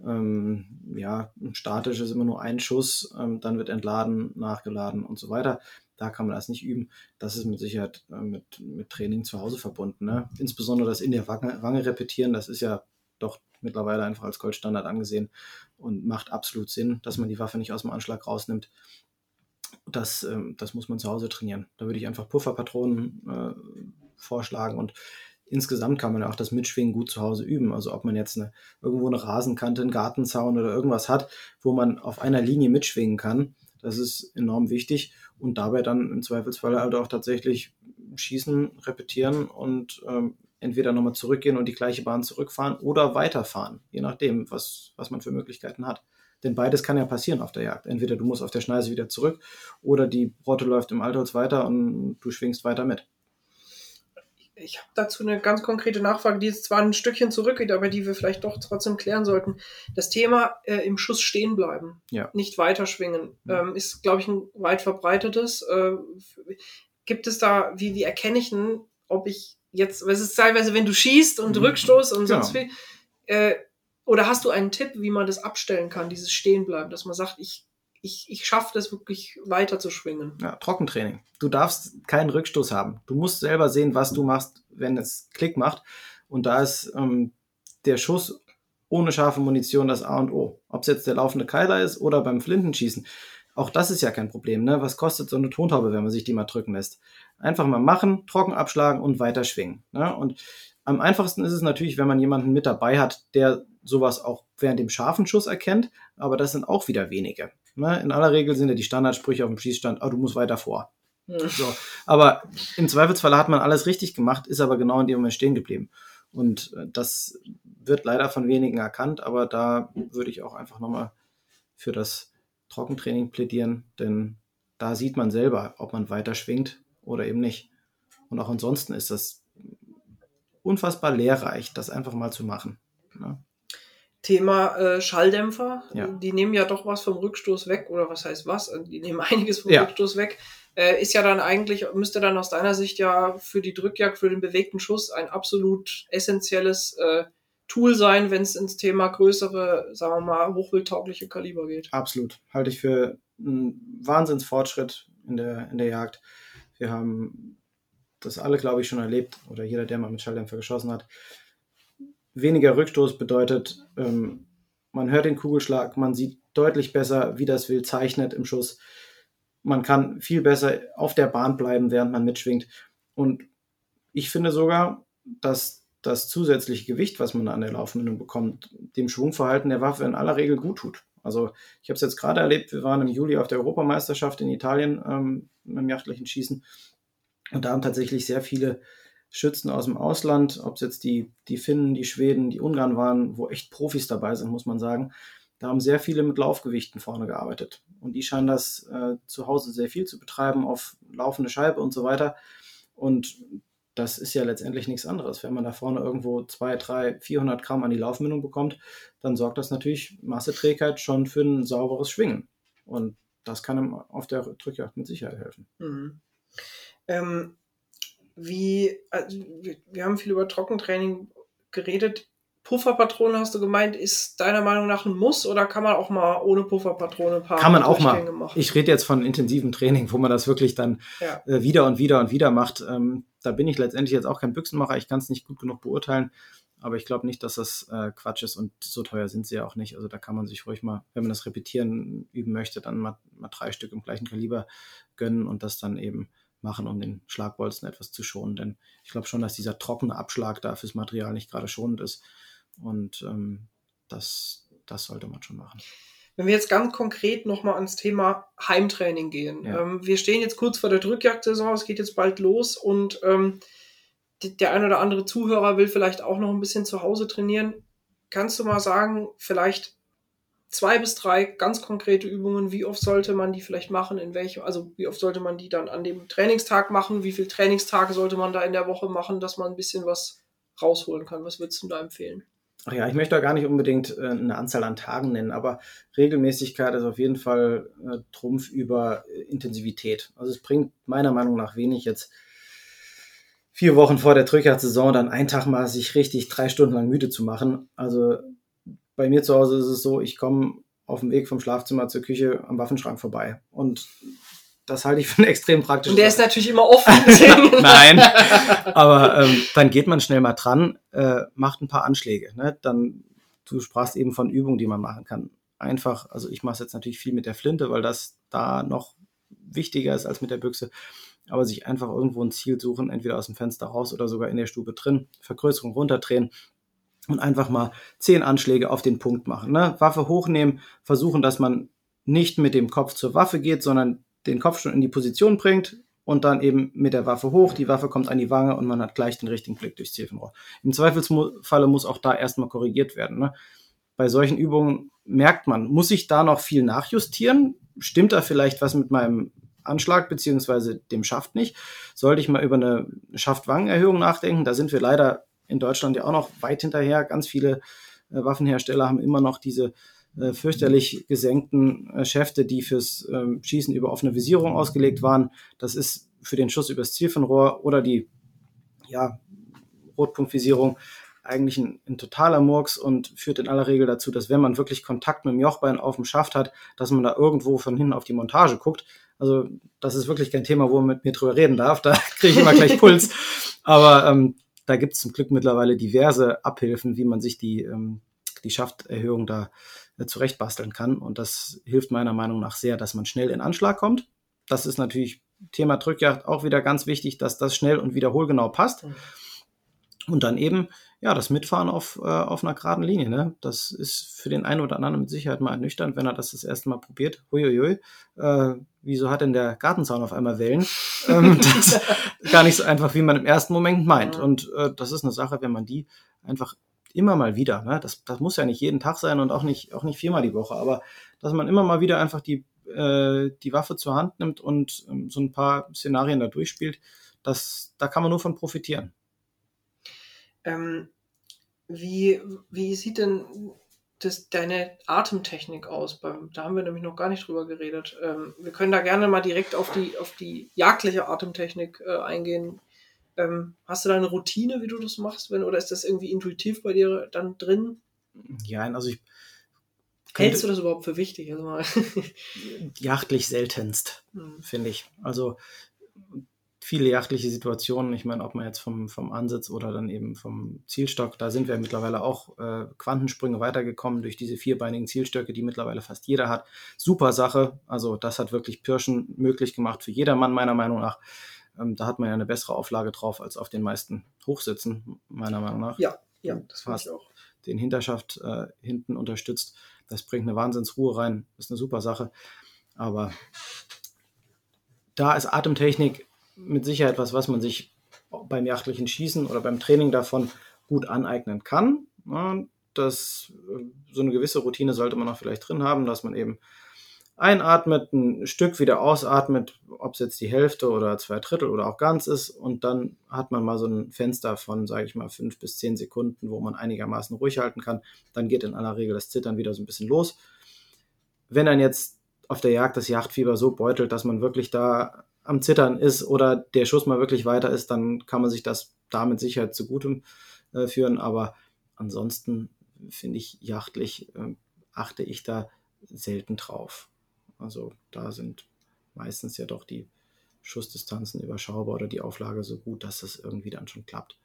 Ähm, ja, statisch ist immer nur ein Schuss, ähm, dann wird entladen, nachgeladen und so weiter. Da kann man das nicht üben. Das ist mit Sicherheit äh, mit, mit Training zu Hause verbunden. Ne? Insbesondere das in der Wange, Wange repetieren, das ist ja doch mittlerweile einfach als Goldstandard angesehen und macht absolut Sinn, dass man die Waffe nicht aus dem Anschlag rausnimmt. Das, ähm, das muss man zu Hause trainieren. Da würde ich einfach Pufferpatronen äh, vorschlagen und insgesamt kann man auch das Mitschwingen gut zu Hause üben. Also ob man jetzt eine, irgendwo eine Rasenkante, einen Gartenzaun oder irgendwas hat, wo man auf einer Linie mitschwingen kann, das ist enorm wichtig und dabei dann im Zweifelsfall halt auch tatsächlich schießen, repetieren und ähm, entweder nochmal zurückgehen und die gleiche Bahn zurückfahren oder weiterfahren, je nachdem, was, was man für Möglichkeiten hat. Denn beides kann ja passieren auf der Jagd. Entweder du musst auf der Schneise wieder zurück oder die Rotte läuft im Altholz weiter und du schwingst weiter mit. Ich habe dazu eine ganz konkrete Nachfrage, die jetzt zwar ein Stückchen zurückgeht, aber die wir vielleicht doch trotzdem klären sollten. Das Thema äh, im Schuss stehen bleiben, ja. nicht weiterschwingen, ja. ähm, ist, glaube ich, ein weit verbreitetes. Äh, gibt es da, wie, wie erkenne ich denn, ob ich jetzt, was ist teilweise, wenn du schießt und mhm. Rückstoß und sonst ja. viel, äh, oder hast du einen Tipp, wie man das abstellen kann, dieses Stehenbleiben, dass man sagt, ich, ich, ich schaffe das wirklich weiter zu schwingen? Ja, Trockentraining. Du darfst keinen Rückstoß haben. Du musst selber sehen, was du machst, wenn es Klick macht. Und da ist ähm, der Schuss ohne scharfe Munition das A und O. Ob es jetzt der laufende Keiler ist oder beim Flintenschießen. Auch das ist ja kein Problem. Ne? Was kostet so eine Tontaube, wenn man sich die mal drücken lässt? Einfach mal machen, trocken abschlagen und weiter schwingen. Ne? Und am einfachsten ist es natürlich, wenn man jemanden mit dabei hat, der sowas auch während dem scharfen Schuss erkennt, aber das sind auch wieder wenige. Ne? In aller Regel sind ja die Standardsprüche auf dem Schießstand, oh, du musst weiter vor. So. Aber im Zweifelsfall hat man alles richtig gemacht, ist aber genau in dem Moment stehen geblieben. Und äh, das wird leider von wenigen erkannt, aber da würde ich auch einfach nochmal für das Trockentraining plädieren, denn da sieht man selber, ob man weiter schwingt oder eben nicht. Und auch ansonsten ist das unfassbar lehrreich, das einfach mal zu machen. Ne? Thema äh, Schalldämpfer, ja. die nehmen ja doch was vom Rückstoß weg, oder was heißt was? Also, die nehmen *laughs* einiges vom ja. Rückstoß weg. Äh, ist ja dann eigentlich, müsste dann aus deiner Sicht ja für die Drückjagd, für den bewegten Schuss ein absolut essentielles äh, Tool sein, wenn es ins Thema größere, sagen wir mal, hochwildtaugliche Kaliber geht. Absolut. Halte ich für einen Wahnsinnsfortschritt in der, in der Jagd. Wir haben das alle, glaube ich, schon erlebt, oder jeder, der mal mit Schalldämpfer geschossen hat. Weniger Rückstoß bedeutet, ähm, man hört den Kugelschlag, man sieht deutlich besser, wie das Wild zeichnet im Schuss. Man kann viel besser auf der Bahn bleiben, während man mitschwingt. Und ich finde sogar, dass das zusätzliche Gewicht, was man an der Laufmündung bekommt, dem Schwungverhalten der Waffe in aller Regel gut tut. Also ich habe es jetzt gerade erlebt, wir waren im Juli auf der Europameisterschaft in Italien ähm, im jachtlichen Schießen und da haben tatsächlich sehr viele Schützen aus dem Ausland, ob es jetzt die, die Finnen, die Schweden, die Ungarn waren, wo echt Profis dabei sind, muss man sagen. Da haben sehr viele mit Laufgewichten vorne gearbeitet. Und die scheinen das äh, zu Hause sehr viel zu betreiben, auf laufende Scheibe und so weiter. Und das ist ja letztendlich nichts anderes. Wenn man da vorne irgendwo 2, 3, 400 Gramm an die Laufmündung bekommt, dann sorgt das natürlich Masseträgheit schon für ein sauberes Schwingen. Und das kann ihm auf der Drückjagd mit Sicherheit helfen. Mhm. Ähm, wie, also, wir haben viel über Trockentraining geredet. Pufferpatrone hast du gemeint, ist deiner Meinung nach ein Muss oder kann man auch mal ohne Pufferpatrone ein paar Kann man auch mal. Machen? Ich rede jetzt von intensivem Training, wo man das wirklich dann ja. äh, wieder und wieder und wieder macht. Ähm, da bin ich letztendlich jetzt auch kein Büchsenmacher. Ich kann es nicht gut genug beurteilen. Aber ich glaube nicht, dass das äh, Quatsch ist und so teuer sind sie ja auch nicht. Also da kann man sich ruhig mal, wenn man das repetieren üben möchte, dann mal, mal drei Stück im gleichen Kaliber gönnen und das dann eben machen, um den Schlagbolzen etwas zu schonen. Denn ich glaube schon, dass dieser trockene Abschlag da fürs Material nicht gerade schonend ist. Und ähm, das, das sollte man schon machen. Wenn wir jetzt ganz konkret nochmal ans Thema Heimtraining gehen. Ja. Ähm, wir stehen jetzt kurz vor der Drückjagdsaison, es geht jetzt bald los und ähm, der ein oder andere Zuhörer will vielleicht auch noch ein bisschen zu Hause trainieren. Kannst du mal sagen, vielleicht zwei bis drei ganz konkrete Übungen, wie oft sollte man die vielleicht machen, in welchem, also wie oft sollte man die dann an dem Trainingstag machen, wie viele Trainingstage sollte man da in der Woche machen, dass man ein bisschen was rausholen kann. Was würdest du da empfehlen? Ach ja, ich möchte da gar nicht unbedingt äh, eine Anzahl an Tagen nennen, aber Regelmäßigkeit ist auf jeden Fall äh, Trumpf über äh, Intensivität. Also es bringt meiner Meinung nach wenig jetzt vier Wochen vor der Drückjagd-Saison dann einen Tag mal sich richtig drei Stunden lang müde zu machen. Also bei mir zu Hause ist es so, ich komme auf dem Weg vom Schlafzimmer zur Küche am Waffenschrank vorbei. Und das halte ich für eine *laughs* extrem praktische Und der ist natürlich immer offen. *laughs* Nein, aber ähm, dann geht man schnell mal dran, äh, macht ein paar Anschläge. Ne? Dann, du sprachst eben von Übungen, die man machen kann. Einfach, also ich mache es jetzt natürlich viel mit der Flinte, weil das da noch wichtiger ist als mit der Büchse. Aber sich einfach irgendwo ein Ziel suchen, entweder aus dem Fenster raus oder sogar in der Stube drin, Vergrößerung runterdrehen und einfach mal zehn Anschläge auf den Punkt machen. Ne? Waffe hochnehmen, versuchen, dass man nicht mit dem Kopf zur Waffe geht, sondern den Kopf schon in die Position bringt und dann eben mit der Waffe hoch. Die Waffe kommt an die Wange und man hat gleich den richtigen Blick durchs Zielfernrohr. Im Zweifelsfalle muss auch da erstmal korrigiert werden. Ne? Bei solchen Übungen merkt man, muss ich da noch viel nachjustieren? Stimmt da vielleicht was mit meinem Anschlag beziehungsweise dem Schaft nicht? Sollte ich mal über eine Schaftwangenerhöhung nachdenken? Da sind wir leider in Deutschland ja auch noch weit hinterher. Ganz viele äh, Waffenhersteller haben immer noch diese äh, fürchterlich gesenkten äh, Schäfte, die fürs ähm, Schießen über offene Visierung ausgelegt waren. Das ist für den Schuss übers Zielfernrohr oder die ja, Rotpunktvisierung eigentlich ein, ein, totaler Murks und führt in aller Regel dazu, dass wenn man wirklich Kontakt mit dem Jochbein auf dem Schaft hat, dass man da irgendwo von hinten auf die Montage guckt. Also das ist wirklich kein Thema, wo man mit mir drüber reden darf. Da *laughs* kriege ich immer gleich Puls. Aber ähm, da gibt es zum Glück mittlerweile diverse Abhilfen, wie man sich die, ähm, die Schafterhöhung da äh, zurechtbasteln kann. Und das hilft meiner Meinung nach sehr, dass man schnell in Anschlag kommt. Das ist natürlich Thema Drückjagd auch wieder ganz wichtig, dass das schnell und wiederholgenau passt. Und dann eben, ja, das Mitfahren auf, äh, auf einer geraden Linie. Ne? Das ist für den einen oder anderen mit Sicherheit mal ernüchternd, wenn er das das erste Mal probiert. Huiuiui, äh, wieso hat denn der Gartenzaun auf einmal Wellen? *laughs* ähm, das ist gar nicht so einfach, wie man im ersten Moment meint. Und äh, das ist eine Sache, wenn man die einfach immer mal wieder, ne? das, das muss ja nicht jeden Tag sein und auch nicht, auch nicht viermal die Woche, aber dass man immer mal wieder einfach die, äh, die Waffe zur Hand nimmt und ähm, so ein paar Szenarien da durchspielt, das, da kann man nur von profitieren. Ähm, wie, wie sieht denn das, deine Atemtechnik aus? Da haben wir nämlich noch gar nicht drüber geredet. Ähm, wir können da gerne mal direkt auf die, auf die jagdliche Atemtechnik äh, eingehen. Ähm, hast du da eine Routine, wie du das machst, wenn, oder ist das irgendwie intuitiv bei dir dann drin? Ja, also ich. Hältst du das überhaupt für wichtig? Also mal. Jachtlich seltenst, hm. finde ich. Also viele jachtliche Situationen. Ich meine, ob man jetzt vom, vom Ansitz oder dann eben vom Zielstock, da sind wir mittlerweile auch äh, Quantensprünge weitergekommen durch diese vierbeinigen Zielstöcke, die mittlerweile fast jeder hat. Super Sache. Also das hat wirklich Pirschen möglich gemacht für jedermann, meiner Meinung nach. Ähm, da hat man ja eine bessere Auflage drauf als auf den meisten Hochsitzen, meiner Meinung nach. Ja, ja, das ich auch. Den Hinterschaft äh, hinten unterstützt. Das bringt eine Wahnsinnsruhe rein. Das ist eine super Sache. Aber da ist Atemtechnik mit Sicherheit was, was man sich beim jachtlichen Schießen oder beim Training davon gut aneignen kann. Das, äh, so eine gewisse Routine sollte man auch vielleicht drin haben, dass man eben einatmet, ein Stück wieder ausatmet, ob es jetzt die Hälfte oder zwei Drittel oder auch ganz ist. Und dann hat man mal so ein Fenster von, sage ich mal, fünf bis zehn Sekunden, wo man einigermaßen ruhig halten kann. Dann geht in aller Regel das Zittern wieder so ein bisschen los. Wenn dann jetzt auf der Jagd das Jagdfieber so beutelt, dass man wirklich da am Zittern ist oder der Schuss mal wirklich weiter ist, dann kann man sich das da mit Sicherheit zugute äh, führen. Aber ansonsten finde ich, jachtlich äh, achte ich da selten drauf. Also da sind meistens ja doch die Schussdistanzen überschaubar oder die Auflage so gut, dass das irgendwie dann schon klappt.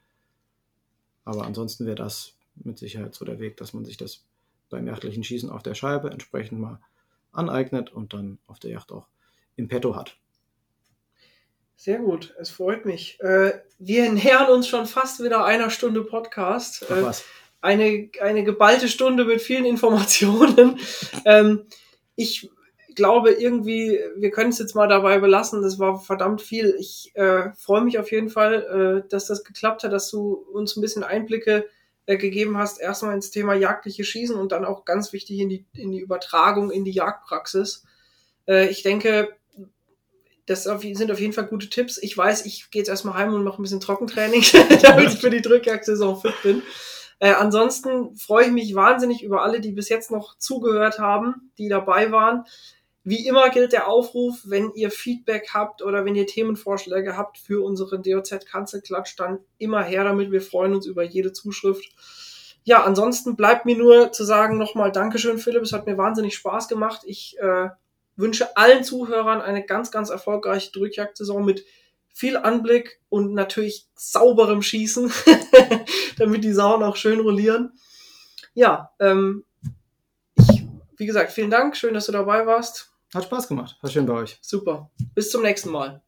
Aber ansonsten wäre das mit Sicherheit so der Weg, dass man sich das beim jachtlichen Schießen auf der Scheibe entsprechend mal aneignet und dann auf der Yacht auch im Petto hat. Sehr gut, es freut mich. Äh, wir nähern uns schon fast wieder einer Stunde Podcast. Ach was. Eine, eine geballte Stunde mit vielen Informationen. *laughs* ähm, ich glaube irgendwie, wir können es jetzt mal dabei belassen. Das war verdammt viel. Ich äh, freue mich auf jeden Fall, äh, dass das geklappt hat, dass du uns ein bisschen Einblicke äh, gegeben hast. Erstmal ins Thema jagdliche Schießen und dann auch ganz wichtig in die, in die Übertragung in die Jagdpraxis. Äh, ich denke, das sind auf jeden Fall gute Tipps. Ich weiß, ich gehe jetzt erstmal heim und mache ein bisschen Trockentraining, *laughs* damit ich für die Drückjagdsaison fit bin. Äh, ansonsten freue ich mich wahnsinnig über alle, die bis jetzt noch zugehört haben, die dabei waren. Wie immer gilt der Aufruf, wenn ihr Feedback habt oder wenn ihr Themenvorschläge habt für unseren DOZ Kanzelklatsch, dann immer her damit. Wir freuen uns über jede Zuschrift. Ja, ansonsten bleibt mir nur zu sagen nochmal Dankeschön, Philipp. Es hat mir wahnsinnig Spaß gemacht. Ich äh, wünsche allen Zuhörern eine ganz, ganz erfolgreiche Drückjagdsaison mit viel Anblick und natürlich sauberem Schießen, *laughs* damit die Sauen auch schön rollieren. Ja, ähm, ich, wie gesagt, vielen Dank. Schön, dass du dabei warst. Hat Spaß gemacht. War schön bei euch. Super. Bis zum nächsten Mal.